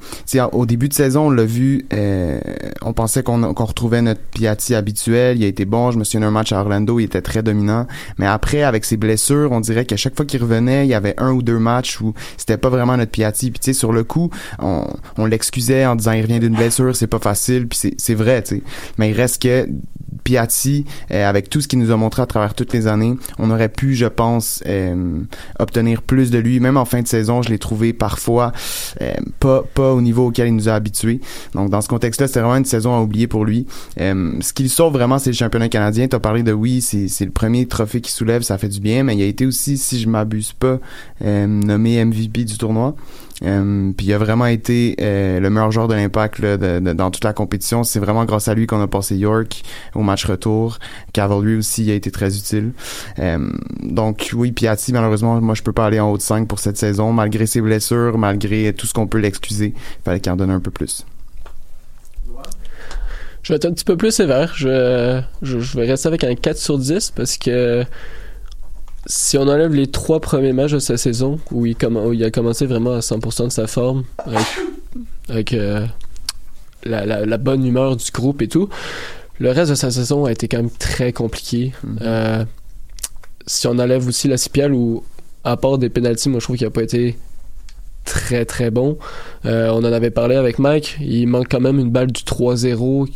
au début de saison, on l'a vu, euh, on pensait qu'on qu'on retrouvait notre Piatti habituel, il a été bon, je me souviens d'un match à Orlando, il était très dominant, mais après, avec ses blessures, on dirait qu'à chaque fois qu'il revenait, il y avait un ou deux matchs où c'était pas vraiment notre Piatti, puis tu sais, sur le coup, on, on l'excusait en disant il revient d'une blessure, c'est pas facile, puis c'est vrai, tu sais, mais il reste que Piatti, euh, avec tout ce qu'il nous a montré à travers toutes les années, on aurait pu, je pense, euh, obtenir plus de lui. Même en fin de saison, je l'ai trouvé parfois euh, pas au niveau auquel il nous a habitués. Donc dans ce contexte-là, c'est vraiment une saison à oublier pour lui. Euh, ce qui le sauve vraiment, c'est le championnat canadien. T'as parlé de oui, c'est le premier trophée qu'il soulève, ça fait du bien, mais il a été aussi, si je m'abuse pas, euh, nommé MVP du tournoi. Euh, puis il a vraiment été euh, le meilleur joueur de l'impact dans toute la compétition. C'est vraiment grâce à lui qu'on a passé York au match retour. Cavalry aussi a été très utile. Euh, donc oui, Piatti, malheureusement, moi je peux pas aller en haut de 5 pour cette saison, malgré ses blessures, malgré tout ce qu'on peut l'excuser. Il fallait qu'il en donne un peu plus. Je vais être un petit peu plus sévère. Je, je, je vais rester avec un 4 sur 10 parce que si on enlève les trois premiers matchs de sa saison, où il, il a commencé vraiment à 100% de sa forme, avec, *laughs* euh, la, bonne humeur du groupe et tout, le reste de sa saison a été quand même très compliqué. Mm-hmm. Euh, si on enlève aussi la CPL, où, à part des pénalties, moi je trouve qu'il n'a pas été très très bon. Euh, on en avait parlé avec Mike, il manque quand même une balle du 3-0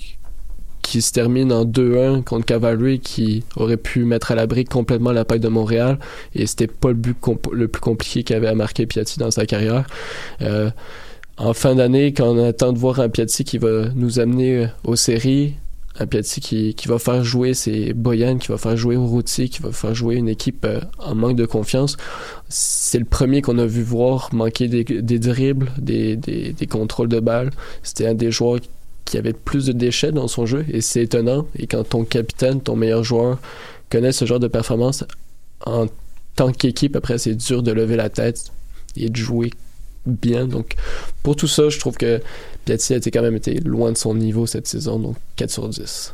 qui se termine en 2-1 contre Cavalry qui aurait pu mettre à l'abri complètement la de Montréal et c'était pas le but le plus compliqué qu'il avait à marquer Piatti dans sa carrière. Euh, en fin d'année, quand on attend de voir un Piatti qui va nous amener aux séries, un Piatti qui, qui va faire jouer ses Boyan, qui va faire jouer Routy, qui va faire jouer une équipe euh, en manque de confiance. C'est le premier qu'on a vu voir manquer des, des dribbles, des, des, des contrôles de balles. C'était un des joueurs qui avait plus de déchets dans son jeu et c'est étonnant. Et quand ton capitaine, ton meilleur joueur connaît ce genre de performance en tant qu'équipe, après c'est dur de lever la tête et de jouer bien. Donc pour tout ça, je trouve que Piatti a été quand même été loin de son niveau cette saison, donc 4 sur 10.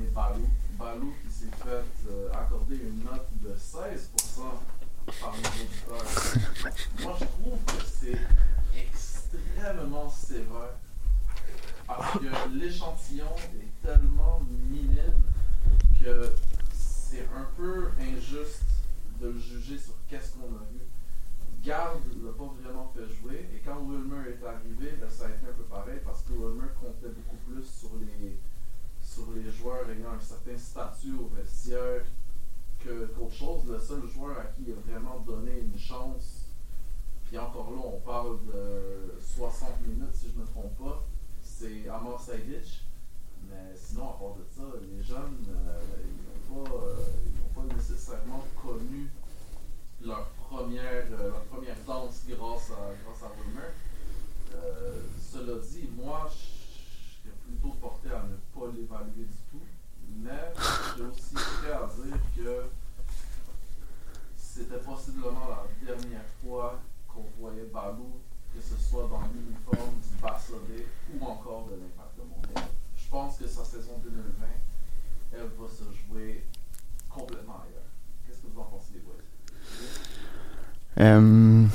Balou. Balou qui s'est fait euh, accorder une note de 16% par les auditeurs. *laughs* Moi, je trouve que c'est extrêmement sévère parce que l'échantillon est tellement minime que c'est un peu injuste de le juger sur qu'est-ce qu'on a vu. Garde l'a pas vraiment fait jouer, et quand Wilmer est arrivé, ben, ça a été un peu pareil parce que Wilmer comptait beaucoup plus sur les, sur les joueurs ayant un certain statut au vestiaire qu'autre chose. Le seul joueur à qui il a vraiment donné une chance, puis encore là, on parle de 60 minutes si je ne me trompe pas, c'est Amor Saidic. Mais sinon, à part de ça, les jeunes, euh, euh, ils n'ont pas, nécessairement connu leur première, euh, leur première danse grâce à, grâce à Wilmer. Euh, cela dit, moi, je serais plutôt porté à ne pas l'évaluer du tout, mais suis aussi prêt à dire que c'était possiblement la dernière fois qu'on voyait Balou, que ce soit dans l'uniforme du Barcelone ou encore de l'Impact de Montréal. Je pense que sa saison 2020 elle va se jouer complètement ailleurs. Qu'est-ce que vous en pensez, les boys? Euh,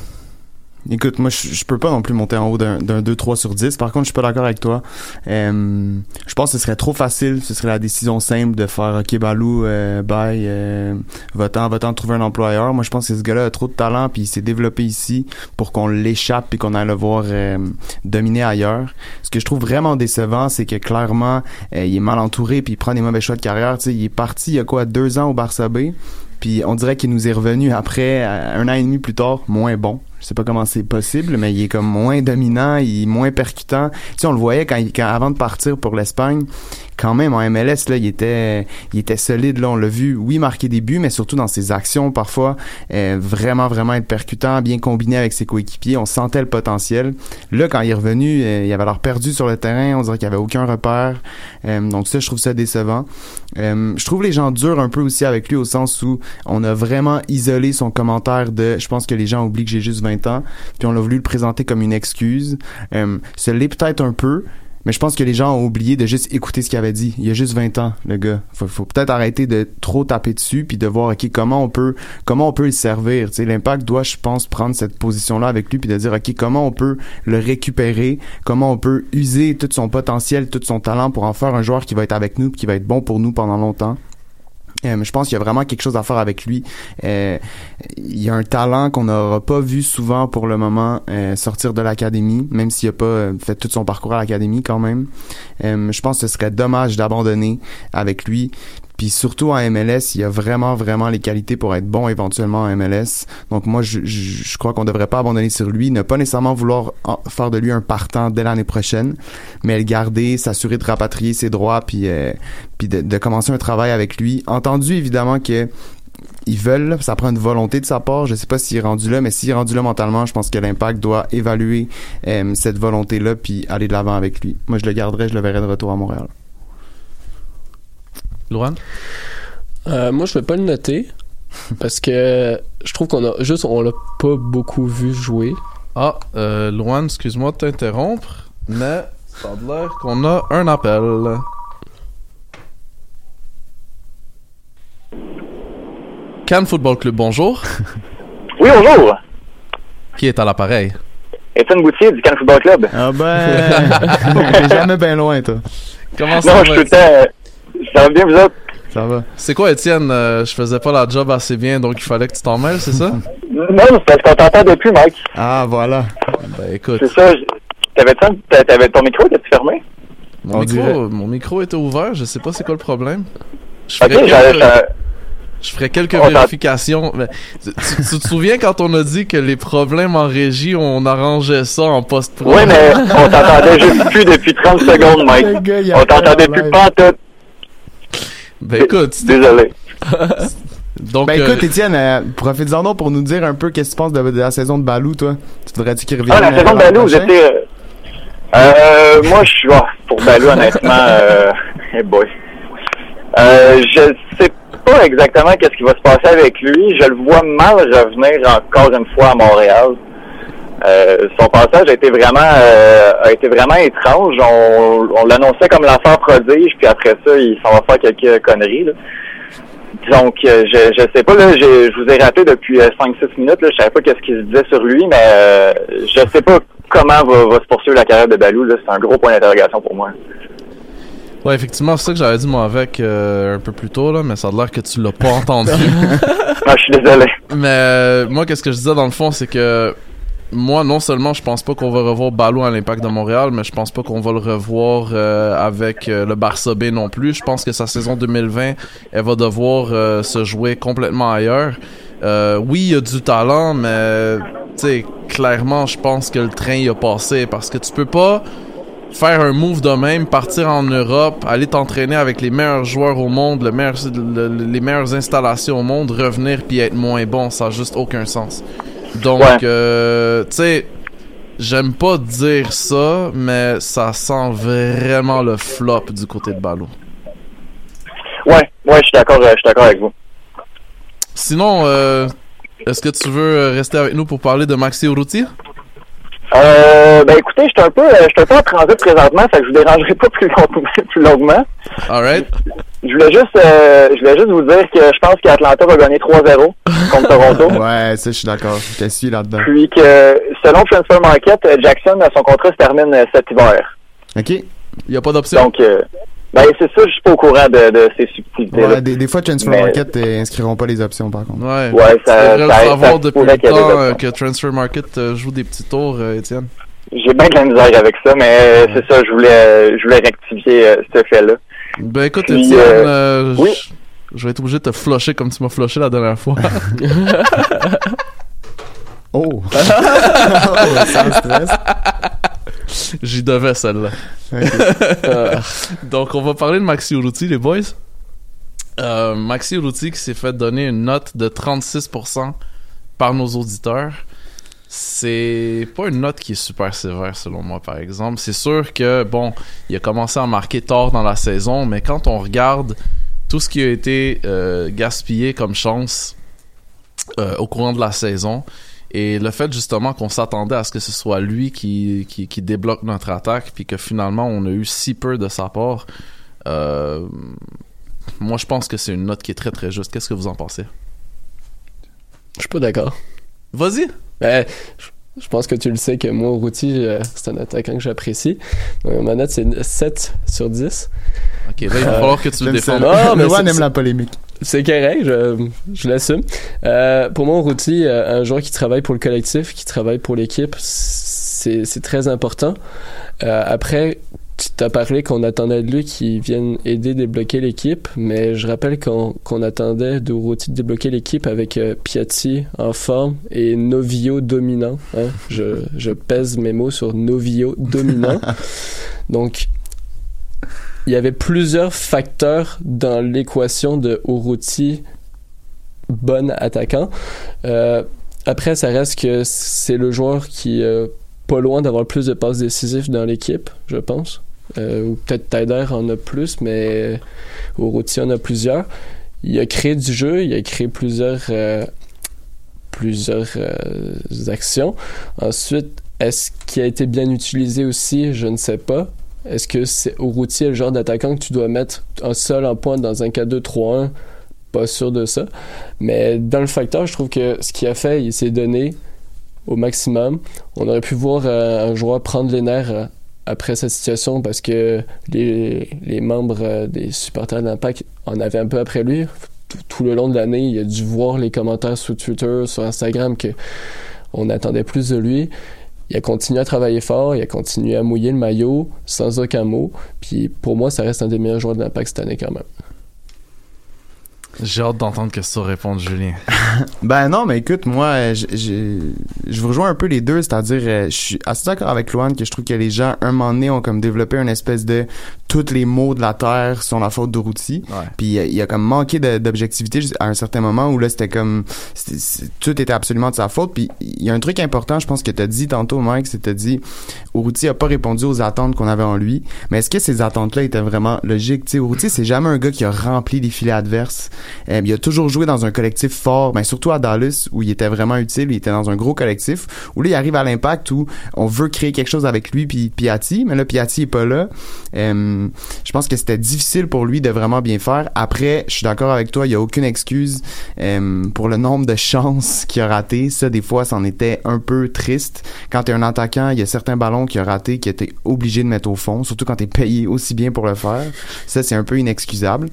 écoute, moi, je, peux pas non plus monter en haut d'un d'un 2-3 sur 10. Par contre, je suis pas d'accord avec toi. Euh, je pense que ce serait trop facile. Ce serait la décision simple de faire OK, Balou, euh, bye, euh, va-t'en trouver un employeur. Moi, je pense que ce gars-là a trop de talent puis il s'est développé ici pour qu'on l'échappe et qu'on aille le voir euh, dominer ailleurs. Ce que je trouve vraiment décevant, c'est que clairement, euh, il est mal entouré puis il prend des mauvais choix de carrière. Tu sais, il est parti il y a quoi, deux ans au Barça B. Puis on dirait qu'il nous est revenu après, euh, un an et demi plus tard, moins bon. Je sais pas comment c'est possible, mais il est comme moins dominant, il est moins percutant. Tu sais, on le voyait quand, quand avant de partir pour l'Espagne, quand même en MLS là, il était, il était solide là. On l'a vu, oui, marquer des buts, mais surtout dans ses actions parfois, euh, vraiment vraiment être percutant, bien combiné avec ses coéquipiers. On sentait le potentiel. Là, quand il est revenu, euh, il avait l'air perdu sur le terrain. On dirait qu'il avait aucun repère. Euh, donc ça, je trouve ça décevant. Euh, je trouve les gens durs un peu aussi avec lui au sens où on a vraiment isolé son commentaire de je pense que les gens oublient que j'ai juste 20 ans puis on a voulu le présenter comme une excuse euh, l'est peut-être un peu mais je pense que les gens ont oublié de juste écouter ce qu'il avait dit. Il y a juste 20 ans, le gars. Faut, faut peut-être arrêter de trop taper dessus puis de voir ok comment on peut comment on peut le servir? L'impact doit, je pense, prendre cette position-là avec lui puis de dire ok comment on peut le récupérer, comment on peut user tout son potentiel, tout son talent pour en faire un joueur qui va être avec nous puis qui va être bon pour nous pendant longtemps? Euh, je pense qu'il y a vraiment quelque chose à faire avec lui. Euh, il y a un talent qu'on n'aura pas vu souvent pour le moment euh, sortir de l'académie, même s'il n'a pas fait tout son parcours à l'académie quand même. Je pense que ce serait dommage d'abandonner avec lui. Puis surtout en MLS, il y a vraiment, vraiment les qualités pour être bon éventuellement en MLS. Donc moi, je, je, crois qu'on devrait pas abandonner sur lui, ne pas nécessairement vouloir faire de lui un partant dès l'année prochaine, mais le garder, s'assurer de rapatrier ses droits, puis, euh, puis de, commencer un travail avec lui. Entendu évidemment que ils veulent, ça prend une volonté de sa part. Je sais pas s'il est rendu là, mais s'il est rendu là mentalement, je pense que l'impact doit évaluer euh, cette volonté-là puis aller de l'avant avec lui. Moi, je le garderais, je le verrais de retour à Montréal. Lohan? Euh, moi, je vais pas le noter *laughs* parce que je trouve qu'on a juste on l'a pas beaucoup vu jouer. Ah, euh, excuse-moi de t'interrompre, mais ça a l'air qu'on a un appel. Cannes Football Club, bonjour. *laughs* Oui, bonjour. Qui est à l'appareil? Étienne Boutier du Cannes Football Club. Ah ben, *laughs* t'es jamais bien loin, toi. Comment ça non, va? je Ça va bien, vous autres? Ça va. C'est quoi, Étienne? Euh, je faisais pas la job assez bien, donc il fallait que tu t'en mêles, c'est ça? *laughs* Non, c'est parce qu'on t'entend depuis, Mike. Ah, voilà. Ben écoute, C'est ça. T'avais t'a- t'avais ton micro, était fermé? mon On micro, dirait. mon micro était ouvert, je sais pas c'est quoi le problème. Je Ok, ferais quelques, je ferais vérifications. Mais, tu, te souviens quand on a dit que les problèmes en régie, on arrangeait ça en post-pro? Oui, mais on *laughs* t'entendait juste plus depuis 30 secondes, Mike. On t'entendait plus pas en tout. Ben écoute, Désolé. *laughs* donc... Ben euh, écoute, Étienne, euh, profite-en donc pour nous dire un peu qu'est-ce que tu penses de, de la saison de Balou, toi. Tu voudrais-tu qu'il revienne Ah, la euh, saison de Balou, étiez. euh, Euh, moi, je suis. ah, pour Balou, honnêtement, euh. *laughs* Hey boy. Euh, je sais pas exactement qu'est-ce qui va se passer avec lui. Je le vois mal revenir encore une fois à Montréal. Euh, son passage a été vraiment euh, a été vraiment étrange. On, on l'annonçait comme l'affaire prodige, puis après ça, il s'en va faire quelques conneries. Là. Donc, euh, je, je sais pas, là, j'ai- je vous ai rappelé depuis 5-6 minutes, là, je savais pas qu'est-ce qu'il se disait sur lui, mais euh, je sais pas comment va, va se poursuivre la carrière de Balou, c'est un gros point d'interrogation pour moi. Ouais, effectivement, c'est ça que j'avais dit moi avec euh, un peu plus tôt, là, mais ça a l'air que tu l'as pas entendu. *laughs* Ah, je suis désolé. mais euh, moi, qu'est-ce que je disais dans le fond, c'est que moi, non seulement je pense pas qu'on va revoir Balou à l'Impact de Montréal, mais je pense pas qu'on va le revoir euh, avec euh, le Barça B non plus. Je pense que sa saison 2020, elle va devoir euh, se jouer complètement ailleurs. Oui, il y a du talent, mais clairement, je pense que le train y a passé parce que tu peux pas faire un move de même, partir en Europe, aller t'entraîner avec les meilleurs joueurs au monde, les meilleures installations au monde, revenir puis être moins bon, ça a juste aucun sens. Donc, Ouais. euh, tu sais, j'aime pas dire ça, mais ça sent vraiment le flop du côté de Balou. Ouais, ouais, je suis d'accord, euh, je suis d'accord avec vous. Sinon, euh, est-ce que tu veux euh, rester avec nous pour parler de Maxi Urruti? Euh, ben écoutez, je suis un peu, euh, je suis un peu en transit présentement, fait que je vous dérangerai pas *laughs* plus, long- plus longuement. Alright. Je voulais juste, euh, je voulais juste vous dire que je pense qu'Atlanta va gagner 3-0 *laughs* contre Toronto. ouais, ça, je suis d'accord. Je te suis là-dedans. Puis que, selon Transfer Market, Jackson, son contrat se termine euh, cet hiver. OK. Il n'y a pas d'option? Donc, euh, ben, c'est ça, je suis pas au courant de, de ces subtilités. Ouais, des, des fois, Transfer Mais- Market euh, inscriront pas les options, par contre. Ouais, Ouais, ça- ça- le savoir ça depuis le temps euh, que Transfer Market joue des petits tours, euh, Étienne. J'ai bien de la misère avec ça, mais euh, c'est ça, je voulais, euh, je voulais rectifier euh, ce fait-là. Ben écoute, Puis, Étienne, euh, euh, oui. je- je vais être obligé de te flusher comme tu m'as flushé la dernière fois. *laughs* Oh! Oh, *laughs* sans stress. J'y devais celle-là. *laughs* Euh, Donc, on va parler de Maxi Urruti, les boys. Euh, Maxi Urruti qui s'est fait donner une note de 36% par nos auditeurs. C'est pas une note qui est super sévère selon moi, par exemple. C'est sûr que, bon, il a commencé à marquer tard dans la saison, mais quand on regarde tout ce qui a été euh, gaspillé comme chance euh, au courant de la saison, et le fait justement qu'on s'attendait à ce que ce soit lui qui, qui, qui débloque notre attaque, puis que finalement on a eu si peu de sa part, euh, moi je pense que c'est une note qui est très très juste. Qu'est-ce que vous en pensez? Je suis pas d'accord. Vas-y! Ben, je- pense que tu le sais que moi, Routy, euh, c'est un attaquant que j'apprécie. Donc, ma note, c'est 7 sur 10. Ok, là, il va falloir que tu le défendes. Ah, mais c'est- aime la polémique. C'est correct, je, je l'assume. Euh, pour moi, Routy, euh, un joueur qui travaille pour le collectif, qui travaille pour l'équipe, c'est c'est très important. Euh, après, tu t'as parlé qu'on attendait de lui qu'il vienne aider débloquer l'équipe, mais je rappelle qu'on qu'on attendait de Routy débloquer l'équipe avec euh, Piatti en forme et Novio dominant. hein. Je, je pèse mes mots sur Novio dominant. *laughs* Donc, il y avait plusieurs facteurs dans l'équation de Urruti bon attaquant. Euh, après, ça reste que c'est le joueur qui est pas loin d'avoir le plus de passes décisives dans l'équipe, je pense. Euh, ou peut-être Taider en a plus, mais Urruti en a plusieurs. Il a créé du jeu, il a créé plusieurs, euh, plusieurs euh, actions. Ensuite, est-ce qu'il a été bien utilisé aussi? Je ne sais pas. Est-ce que c'est est le genre d'attaquant que tu dois mettre un seul en point dans un 4-2-3-1? Pas sûr de ça. Mais dans le facteur, je trouve que ce qu'il a fait, il s'est donné au maximum. On aurait pu voir euh, un joueur prendre les nerfs euh, après cette situation parce que les, les membres euh, des supporters de l'Impact en avaient un peu après lui. Tout, tout le long de l'année, il a dû voir les commentaires sur Twitter, sur Instagram que on attendait plus de lui. Il a continué à travailler fort, il a continué à mouiller le maillot sans aucun mot. Puis pour moi, ça reste un des meilleurs joueurs de l'Impact cette année quand même. J'ai hâte d'entendre que ça réponde, Julien. *laughs* Ben non, mais écoute, moi, je- je je vous rejoins un peu les deux, c'est-à-dire, euh, je suis assez d'accord avec Luan que je trouve que les gens, un moment donné, ont comme développé une espèce de tous les maux de la terre sont la faute d'Uruti. Ouais. Puis euh, il a comme manqué d'objectivité à un certain moment où là, c'était comme, tout était absolument de sa faute. Puis il y a un truc important, je pense que t'as dit tantôt, Mike, c'est t'as dit, Uruti a pas répondu aux attentes qu'on avait en lui. Mais est-ce que ces attentes-là étaient vraiment logiques? Tu sais, Uruti, c'est jamais un gars qui a rempli les filets adverses. Euh, il a toujours joué dans un collectif fort, ben surtout à Dallas où il était vraiment utile, il était dans un gros collectif. Où là il arrive à l'impact où on veut créer quelque chose avec lui puis Piatti, mais là Piatti est pas là. Euh, je pense que c'était difficile pour lui de vraiment bien faire. Après, je suis d'accord avec toi, il y a aucune excuse euh, pour le nombre de chances qu'il a raté. Ça des fois, c'en était un peu triste. Quand t'es un attaquant, il y a certains ballons qu'il a raté qui étaient obligé de mettre au fond, surtout quand t'es payé aussi bien pour le faire. Ça c'est un peu inexcusable.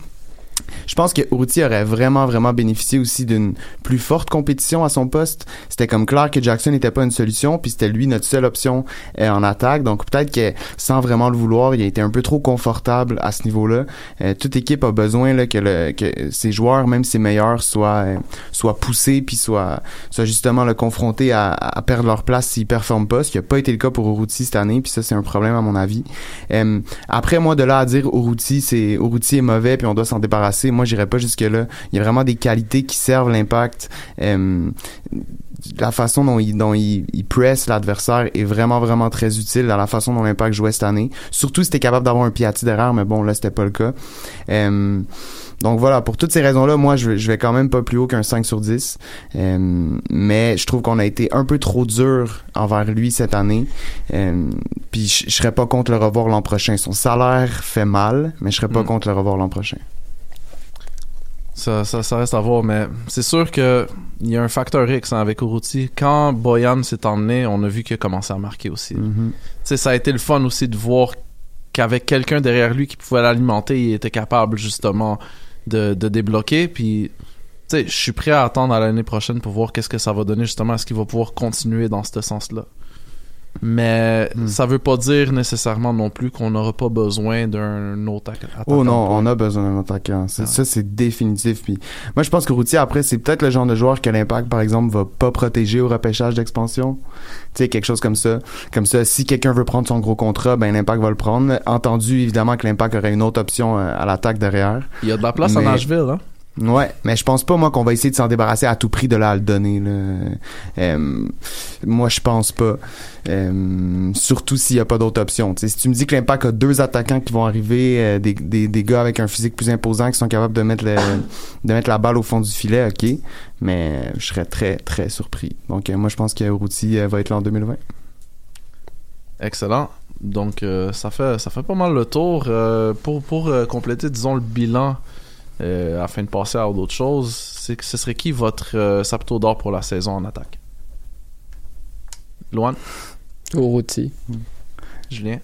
Je pense que Urruti aurait vraiment, vraiment bénéficié aussi d'une plus forte compétition à son poste. C'était comme clair que Jackson n'était pas une solution, puis c'était lui notre seule option euh, en attaque. Donc peut-être que sans vraiment le vouloir, il a été un peu trop confortable à ce niveau-là. Euh, toute équipe a besoin que, le, que ses joueurs, même ses meilleurs, soient, euh, soient poussés, puis soient, justement le confrontés à, perdre leur place s'ils performent pas, ce qui n'a pas été le cas pour Urruti cette année, puis ça c'est un problème à mon avis. Euh, après, moi, de là à dire Urruti, c'est est mauvais, puis on doit s'en débarrasser, moi j'irais pas jusque là. Il y a vraiment des qualités qui servent l'impact. Euh, la façon dont il, dont il, il presse l'adversaire est vraiment, vraiment très utile dans la façon dont l'impact jouait cette année. Surtout si t'es capable d'avoir un piatti derrière, mais bon, là, c'était pas le cas. Euh, donc voilà, pour toutes ces raisons-là, moi, je, vais- je vais quand même pas plus haut qu'un 5 sur 10. Euh, mais je trouve qu'on a été un peu trop dur envers lui cette année. Euh, Puis je, je serais pas contre le revoir l'an prochain. Son salaire fait mal, mais je serais pas Mm. contre le revoir l'an prochain. Ça, ça, ça reste à voir, mais c'est sûr que il y a un facteur X hein, avec Urruti. Quand Boyan s'est emmené, on a vu qu'il a commencé à marquer aussi. Tu sais, ça a été le fun aussi de voir qu'avec quelqu'un derrière lui qui pouvait l'alimenter, il était capable justement de, de débloquer. Puis, je suis prêt à attendre à l'année prochaine pour voir qu'est-ce que ça va donner justement. Est-ce qu'il va pouvoir continuer dans ce sens-là? Mais Hmm. ça veut pas dire nécessairement non plus qu'on n'aura pas besoin d'un autre atta- attaquant. Oh non, on a besoin d'un attaquant. Ça, ça, c'est définitif. Puis moi, je pense que Routier, après, c'est peut-être le genre de joueur que l'Impact, par exemple, va pas protéger au repêchage d'expansion. Tu sais, quelque chose comme ça. Comme ça, si quelqu'un veut prendre son gros contrat, ben l'Impact va le prendre. Entendu, évidemment, que l'Impact aurait une autre option euh, à l'attaque derrière. Il y a de la place à Nashville, hein? Ouais, mais je pense pas moi qu'on va essayer de s'en débarrasser à tout prix de là à le donner. Là. Euh, moi, je pense pas. Euh, surtout s'il y a pas d'autre option. Si tu me dis que l'Impact a deux attaquants qui vont arriver, euh, des, des, des gars avec un physique plus imposant qui sont capables de mettre le, de mettre la balle au fond du filet, ok. Mais je serais très très surpris. Donc moi, je pense que va être là en 2020. Excellent. Donc ça fait ça fait pas mal le tour pour pour compléter disons le bilan euh, afin de passer à d'autres choses. C'est que ce serait qui votre euh, d'or pour la saison en attaque? Loan, *laughs* Urruti. Julien?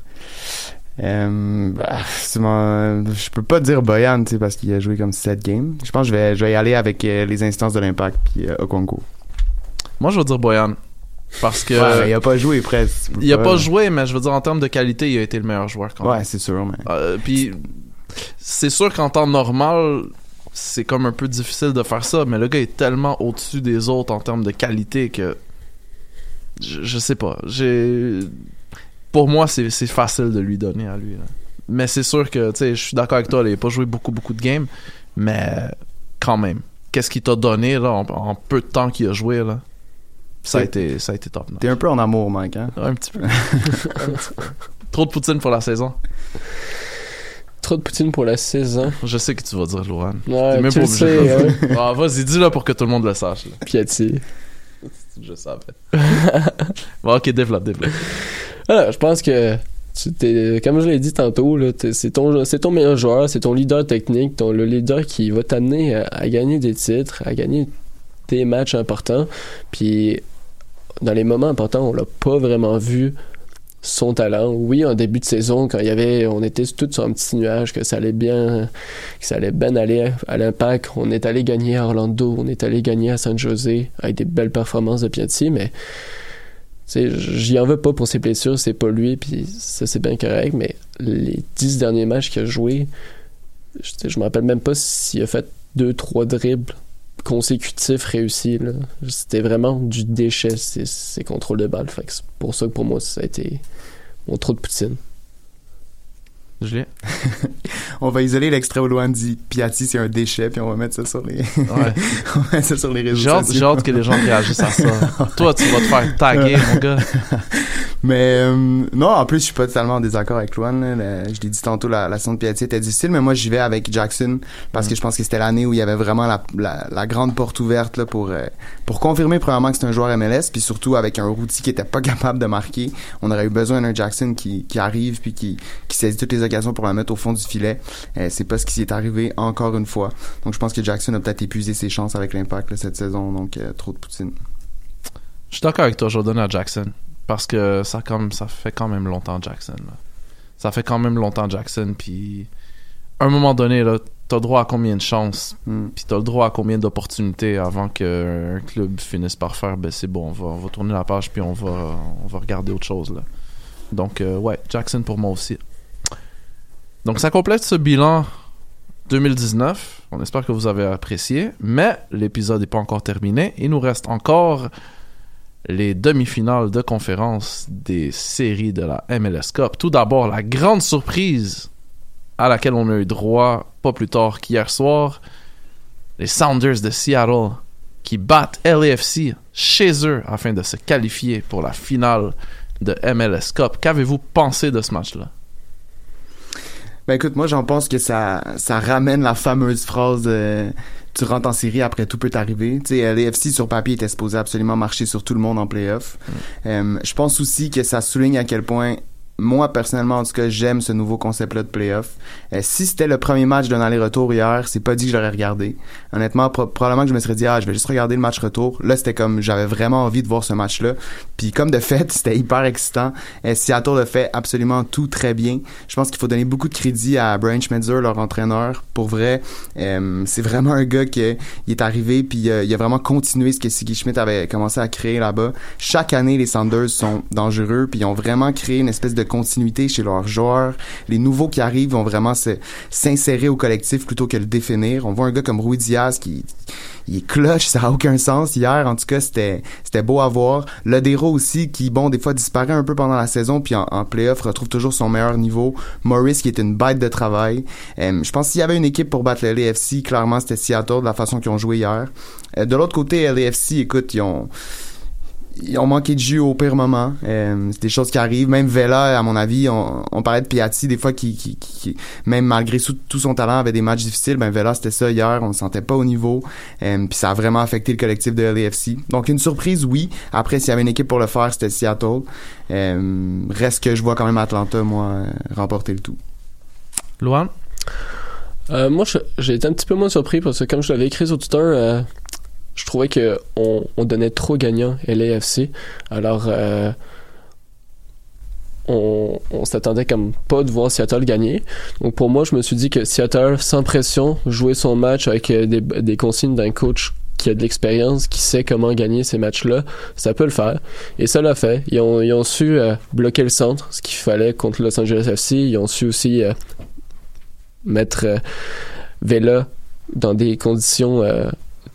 Euh, bah, je peux pas dire Boyan, tu sais, parce qu'il a joué comme 7 games. Je pense que je vais, je vais y aller avec euh, les instances de l'Impact puis euh, Okongo. Moi je vais dire Boyan parce que Ouais, il a pas joué presque. Il a pas joué mais je veux dire en termes de qualité il a été le meilleur joueur quand même. Ouais, c'est sûr, mais. Euh, puis c'est sûr qu'en temps normal, c'est comme un peu difficile de faire ça, mais le gars est tellement au-dessus des autres en termes de qualité que je, je sais pas. J'ai pour moi c'est facile de lui donner à lui. là. Mais c'est sûr que tu sais, je suis d'accord avec toi, là, il a pas joué beaucoup beaucoup de games, mais quand même, qu'est-ce qu'il t'a donné là en, en peu de temps qu'il a joué là? Ça a été ça a été top. T'es un peu en amour, Mike, hein? Un petit peu. *laughs* Un petit peu. Trop de poutine pour la saison. Trop de poutine pour la saison. Je sais que tu vas dire Lohan. Ouais, T'es même tu pas le obligé de sais, le hein. dire. Ah, vas-y, dis-le pour que tout le monde le sache. là. Piatti. *laughs* Je savais. *laughs* bon, ok, développe, développe. Ah, je pense que tu t'es- comme je l'ai dit tantôt, là, t'es- c'est ton, c'est ton meilleur joueur, c'est ton leader technique, ton, le leader qui va t'amener à, à gagner des titres, à gagner des matchs importants. Puis dans les moments importants, on l'a pas vraiment vu son talent. Oui, en début de saison, quand on était tous sur un petit nuage, que ça allait bien, que ça allait bien aller à l'impact. On est allé gagner à Orlando, on est allé gagner à San José avec des belles performances de Piatti, mais j'y en veux pas pour ses blessures, c'est pas lui, puis ça c'est bien correct, mais les dix derniers matchs qu'il a joué, je, je me rappelle même pas s'il a fait deux, trois dribbles consécutifs réussis. là. C'était vraiment du déchet, ces, ces contrôles de balle. Fait que c'est pour ça que pour moi, ça a été mon trop de poutine. Julien? *laughs* On va isoler l'extrait au loin dit Piatti, c'est un déchet, puis on va mettre ça sur les, Ouais. *laughs* on va mettre ça sur les réseaux sociaux. j'ai hâte que les gens réagissent à ça. *laughs* Toi, tu vas te faire taguer, mon gars. Mais euh, non, en plus, je suis pas totalement en désaccord avec Luan. je l'ai dit tantôt, la, la saison de Piatti était difficile, mais moi, j'y vais avec Jackson parce Mm. que je pense que c'était l'année où il y avait vraiment la, la, la grande porte ouverte là, pour euh, pour confirmer premièrement que c'est un joueur MLS, puis surtout avec un routier qui était pas *laughs* capable de marquer. On aurait eu besoin d'un Jackson qui, qui arrive puis qui, qui saisit toutes les occasions pour la mettre au fond du filet. Euh, c'est pas ce qui est arrivé encore une fois. Donc, je pense que Jackson a peut-être épuisé ses chances avec l'impact cette saison. Donc, euh, trop de poutine. Je suis d'accord avec toi, je vais donner à Jackson. Parce que ça, comme, ça fait quand même longtemps Jackson. là. Ça fait quand même longtemps Jackson, puis à un moment donné, là, t'as droit à combien de chances, Hmm. puis t'as le droit à combien d'opportunités avant qu'un club finisse par faire, ben c'est bon, on va, on va tourner la page, puis on va, on va regarder autre chose. Là. Donc, euh, ouais, Jackson pour moi aussi. Donc, ça complète ce bilan 2019. On espère que vous avez apprécié, mais l'épisode n'est pas encore terminé. Il nous reste encore les demi-finales de conférence des séries de la MLS Cup. Tout d'abord, la grande surprise à laquelle on a eu droit pas plus tard qu'hier soir, les Sounders de Seattle qui battent LAFC chez eux afin de se qualifier pour la finale de MLS Cup. Qu'avez-vous pensé de ce match-là? Ben écoute, moi j'en pense que ça, ça ramène la fameuse phrase euh, tu rentres en série après tout peut t'arriver. Tu sais, l'AFC sur papier était supposé absolument marcher sur tout le monde en playoff. Euh, je pense aussi que ça souligne à quel point moi, personnellement, en tout cas, j'aime ce nouveau concept-là de playoff. Euh, si c'était le premier match d'un aller-retour hier, c'est pas dit que j'aurais regardé. Honnêtement, probablement que je me serais dit, ah, je vais juste regarder le match retour. Là, c'était comme, j'avais vraiment envie de voir ce match-là. Puis comme de fait, *laughs* c'était hyper excitant. Euh, Seattle a fait absolument tout très bien. Je pense qu'il faut donner beaucoup de crédit à Brian Schmetzer, leur entraîneur. Pour vrai, euh, c'est vraiment un gars qui est arrivé puis euh, il a vraiment continué ce que Siggy Schmidt avait commencé à créer là-bas. Chaque année, les Sanders sont dangereux puis ils ont vraiment créé une espèce de continuité chez leurs joueurs. Les nouveaux qui arrivent vont vraiment s'insérer au collectif plutôt que le définir. On voit un gars comme Rui Diaz qui il est clutch, ça a aucun sens. Hier, en tout cas, c'était beau à voir. Ledero aussi, qui, bon, des fois disparaît un peu pendant la saison, puis en, playoff retrouve toujours son meilleur niveau. Morris, qui est une bête de travail. Euh, je pense qu'il y avait une équipe pour battre l'LAFC, clairement, c'était Seattle, de la façon qu'ils ont joué hier. Euh, de l'autre côté, LAFC, écoute, ils ont ils ont manqué de jus au pire moment. Euh, c'est des choses qui arrivent. Même Vela, à mon avis, on, on parlait de Piatti des fois qui, qui, qui même malgré tout, son talent, avait des matchs difficiles. Ben Vela, c'était ça hier. On ne sentait pas au niveau. Euh, puis ça a vraiment affecté le collectif de LAFC. Donc une surprise, oui. Après, s'il y avait une équipe pour le faire, c'était Seattle. Euh, reste que je vois quand même Atlanta, moi, remporter le tout. Luan? Euh, moi, j'ai été un petit peu moins surpris parce que comme je l'avais écrit sur Twitter, euh, je trouvais que on, donnait trop gagnant LAFC. Alors, euh, on, s'attendait comme pas de voir Seattle gagner. Donc pour moi, je me suis dit que Seattle, sans pression, jouer son match avec euh, des, consignes d'un coach qui a de l'expérience, qui sait comment gagner ces matchs-là, ça peut le faire. Et ça l'a fait. Ils ont, su euh, bloquer le centre, ce qu'il fallait contre Los Angeles FC. Ils ont su aussi mettre Vela dans des conditions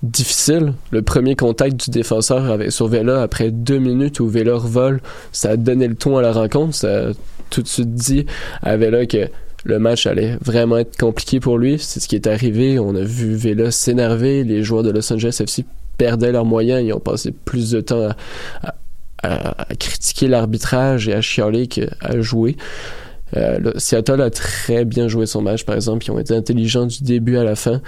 difficile. Le premier contact du défenseur sur Vela après deux minutes où Vela revole, ça a donné le ton à la rencontre. Ça a tout de suite dit à Vela que le match allait vraiment être compliqué pour lui. C'est ce qui est arrivé. On a vu Vela s'énerver. Les joueurs de Los Angeles FC perdaient leurs moyens. Ils ont passé plus de temps à, critiquer l'arbitrage et à chialer qu'à jouer. Euh, Seattle a très bien joué son match, par exemple. Ils ont été intelligents du début à la fin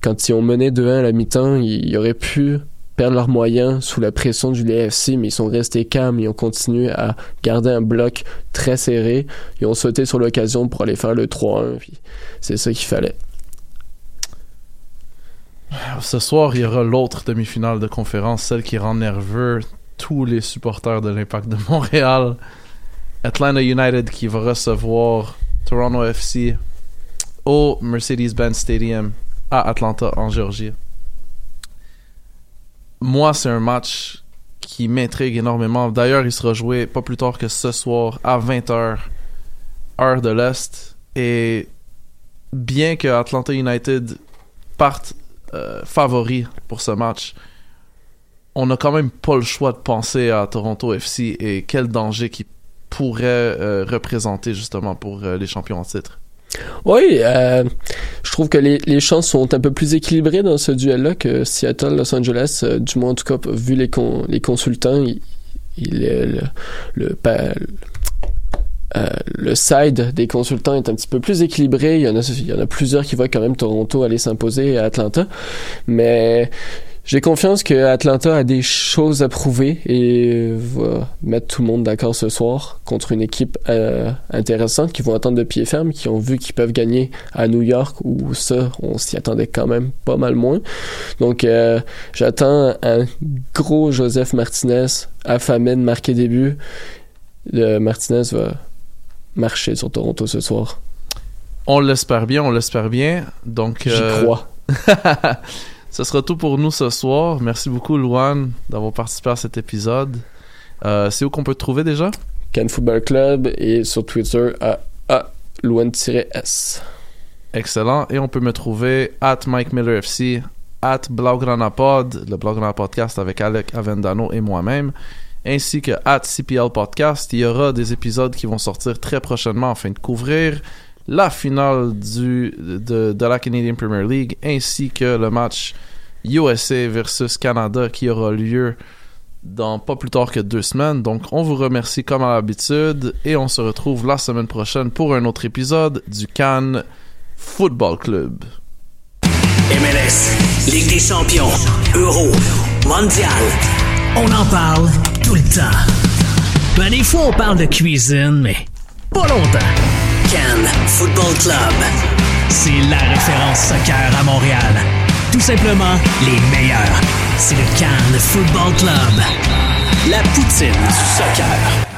quand ils ont mené 2-1 à la mi-temps, ils, auraient pu perdre leurs moyens sous la pression du LFC, mais ils sont restés calmes, ils ont continué à garder un bloc très serré, ils ont sauté sur l'occasion pour aller faire le 3-1, c'est ça qu'il fallait. Ce soir, il y aura l'autre demi-finale de conférence, celle qui rend nerveux tous les supporters de l'Impact de Montréal. Atlanta United qui va recevoir Toronto FC au Mercedes-Benz Stadium à Atlanta, en Géorgie. Moi, c'est un match qui m'intrigue énormément. D'ailleurs, il sera joué pas plus tard que ce soir à 20h, heure de l'Est. Et bien que Atlanta United parte euh, favori pour ce match, on n'a quand même pas le choix de penser à Toronto FC et quel danger qui pourrait euh, représenter justement pour euh, les champions en titre. Oui, euh, je trouve que les, les chances sont un peu plus équilibrées dans ce duel-là que Seattle, Los Angeles, euh, du moins en tout cas, vu les, les consultants, il, le, le, euh, le side des consultants est un petit peu plus équilibré. Il y en a, il y en a plusieurs qui voient quand même Toronto aller s'imposer à Atlanta. Mais j'ai confiance que Atlanta a des choses à prouver et va mettre tout le monde d'accord ce soir contre une équipe euh, intéressante qui vont attendre de pied ferme, qui ont vu qu'ils peuvent gagner à New York où ça, on s'y attendait quand même pas mal moins. Donc euh, j'attends un gros Joseph Martinez affamé de marquer début. Le Martinez va marcher sur Toronto ce soir. On l'espère bien, on l'espère bien. Donc j'y euh, crois. *laughs* Ce sera tout pour nous ce soir. Merci beaucoup, Luan, d'avoir participé à cet épisode. Euh, c'est où qu'on peut te trouver déjà? Can Football Club et sur Twitter à, à Luan-S. Excellent. Et on peut me trouver at Mike Miller FC, at Blaugrana-Pod, le Blaugrana Podcast avec Alec Avendano et moi-même, ainsi que at CPL Podcast. Il y aura des épisodes qui vont sortir très prochainement afin de couvrir la finale de, la Canadian Premier League ainsi que le match USA versus Canada qui aura lieu dans pas plus tard que deux semaines. Donc on vous remercie comme à l'habitude et on se retrouve la semaine prochaine pour un autre épisode du Cannes Football Club. MLS, Ligue des Champions, Euro, Mondial, on en parle tout le temps. Ben, des fois on parle de cuisine, mais pas longtemps. Cannes Football Club. C'est la référence soccer à Montréal. Tout simplement les meilleurs. C'est le Cannes Football Club. La poutine du soccer.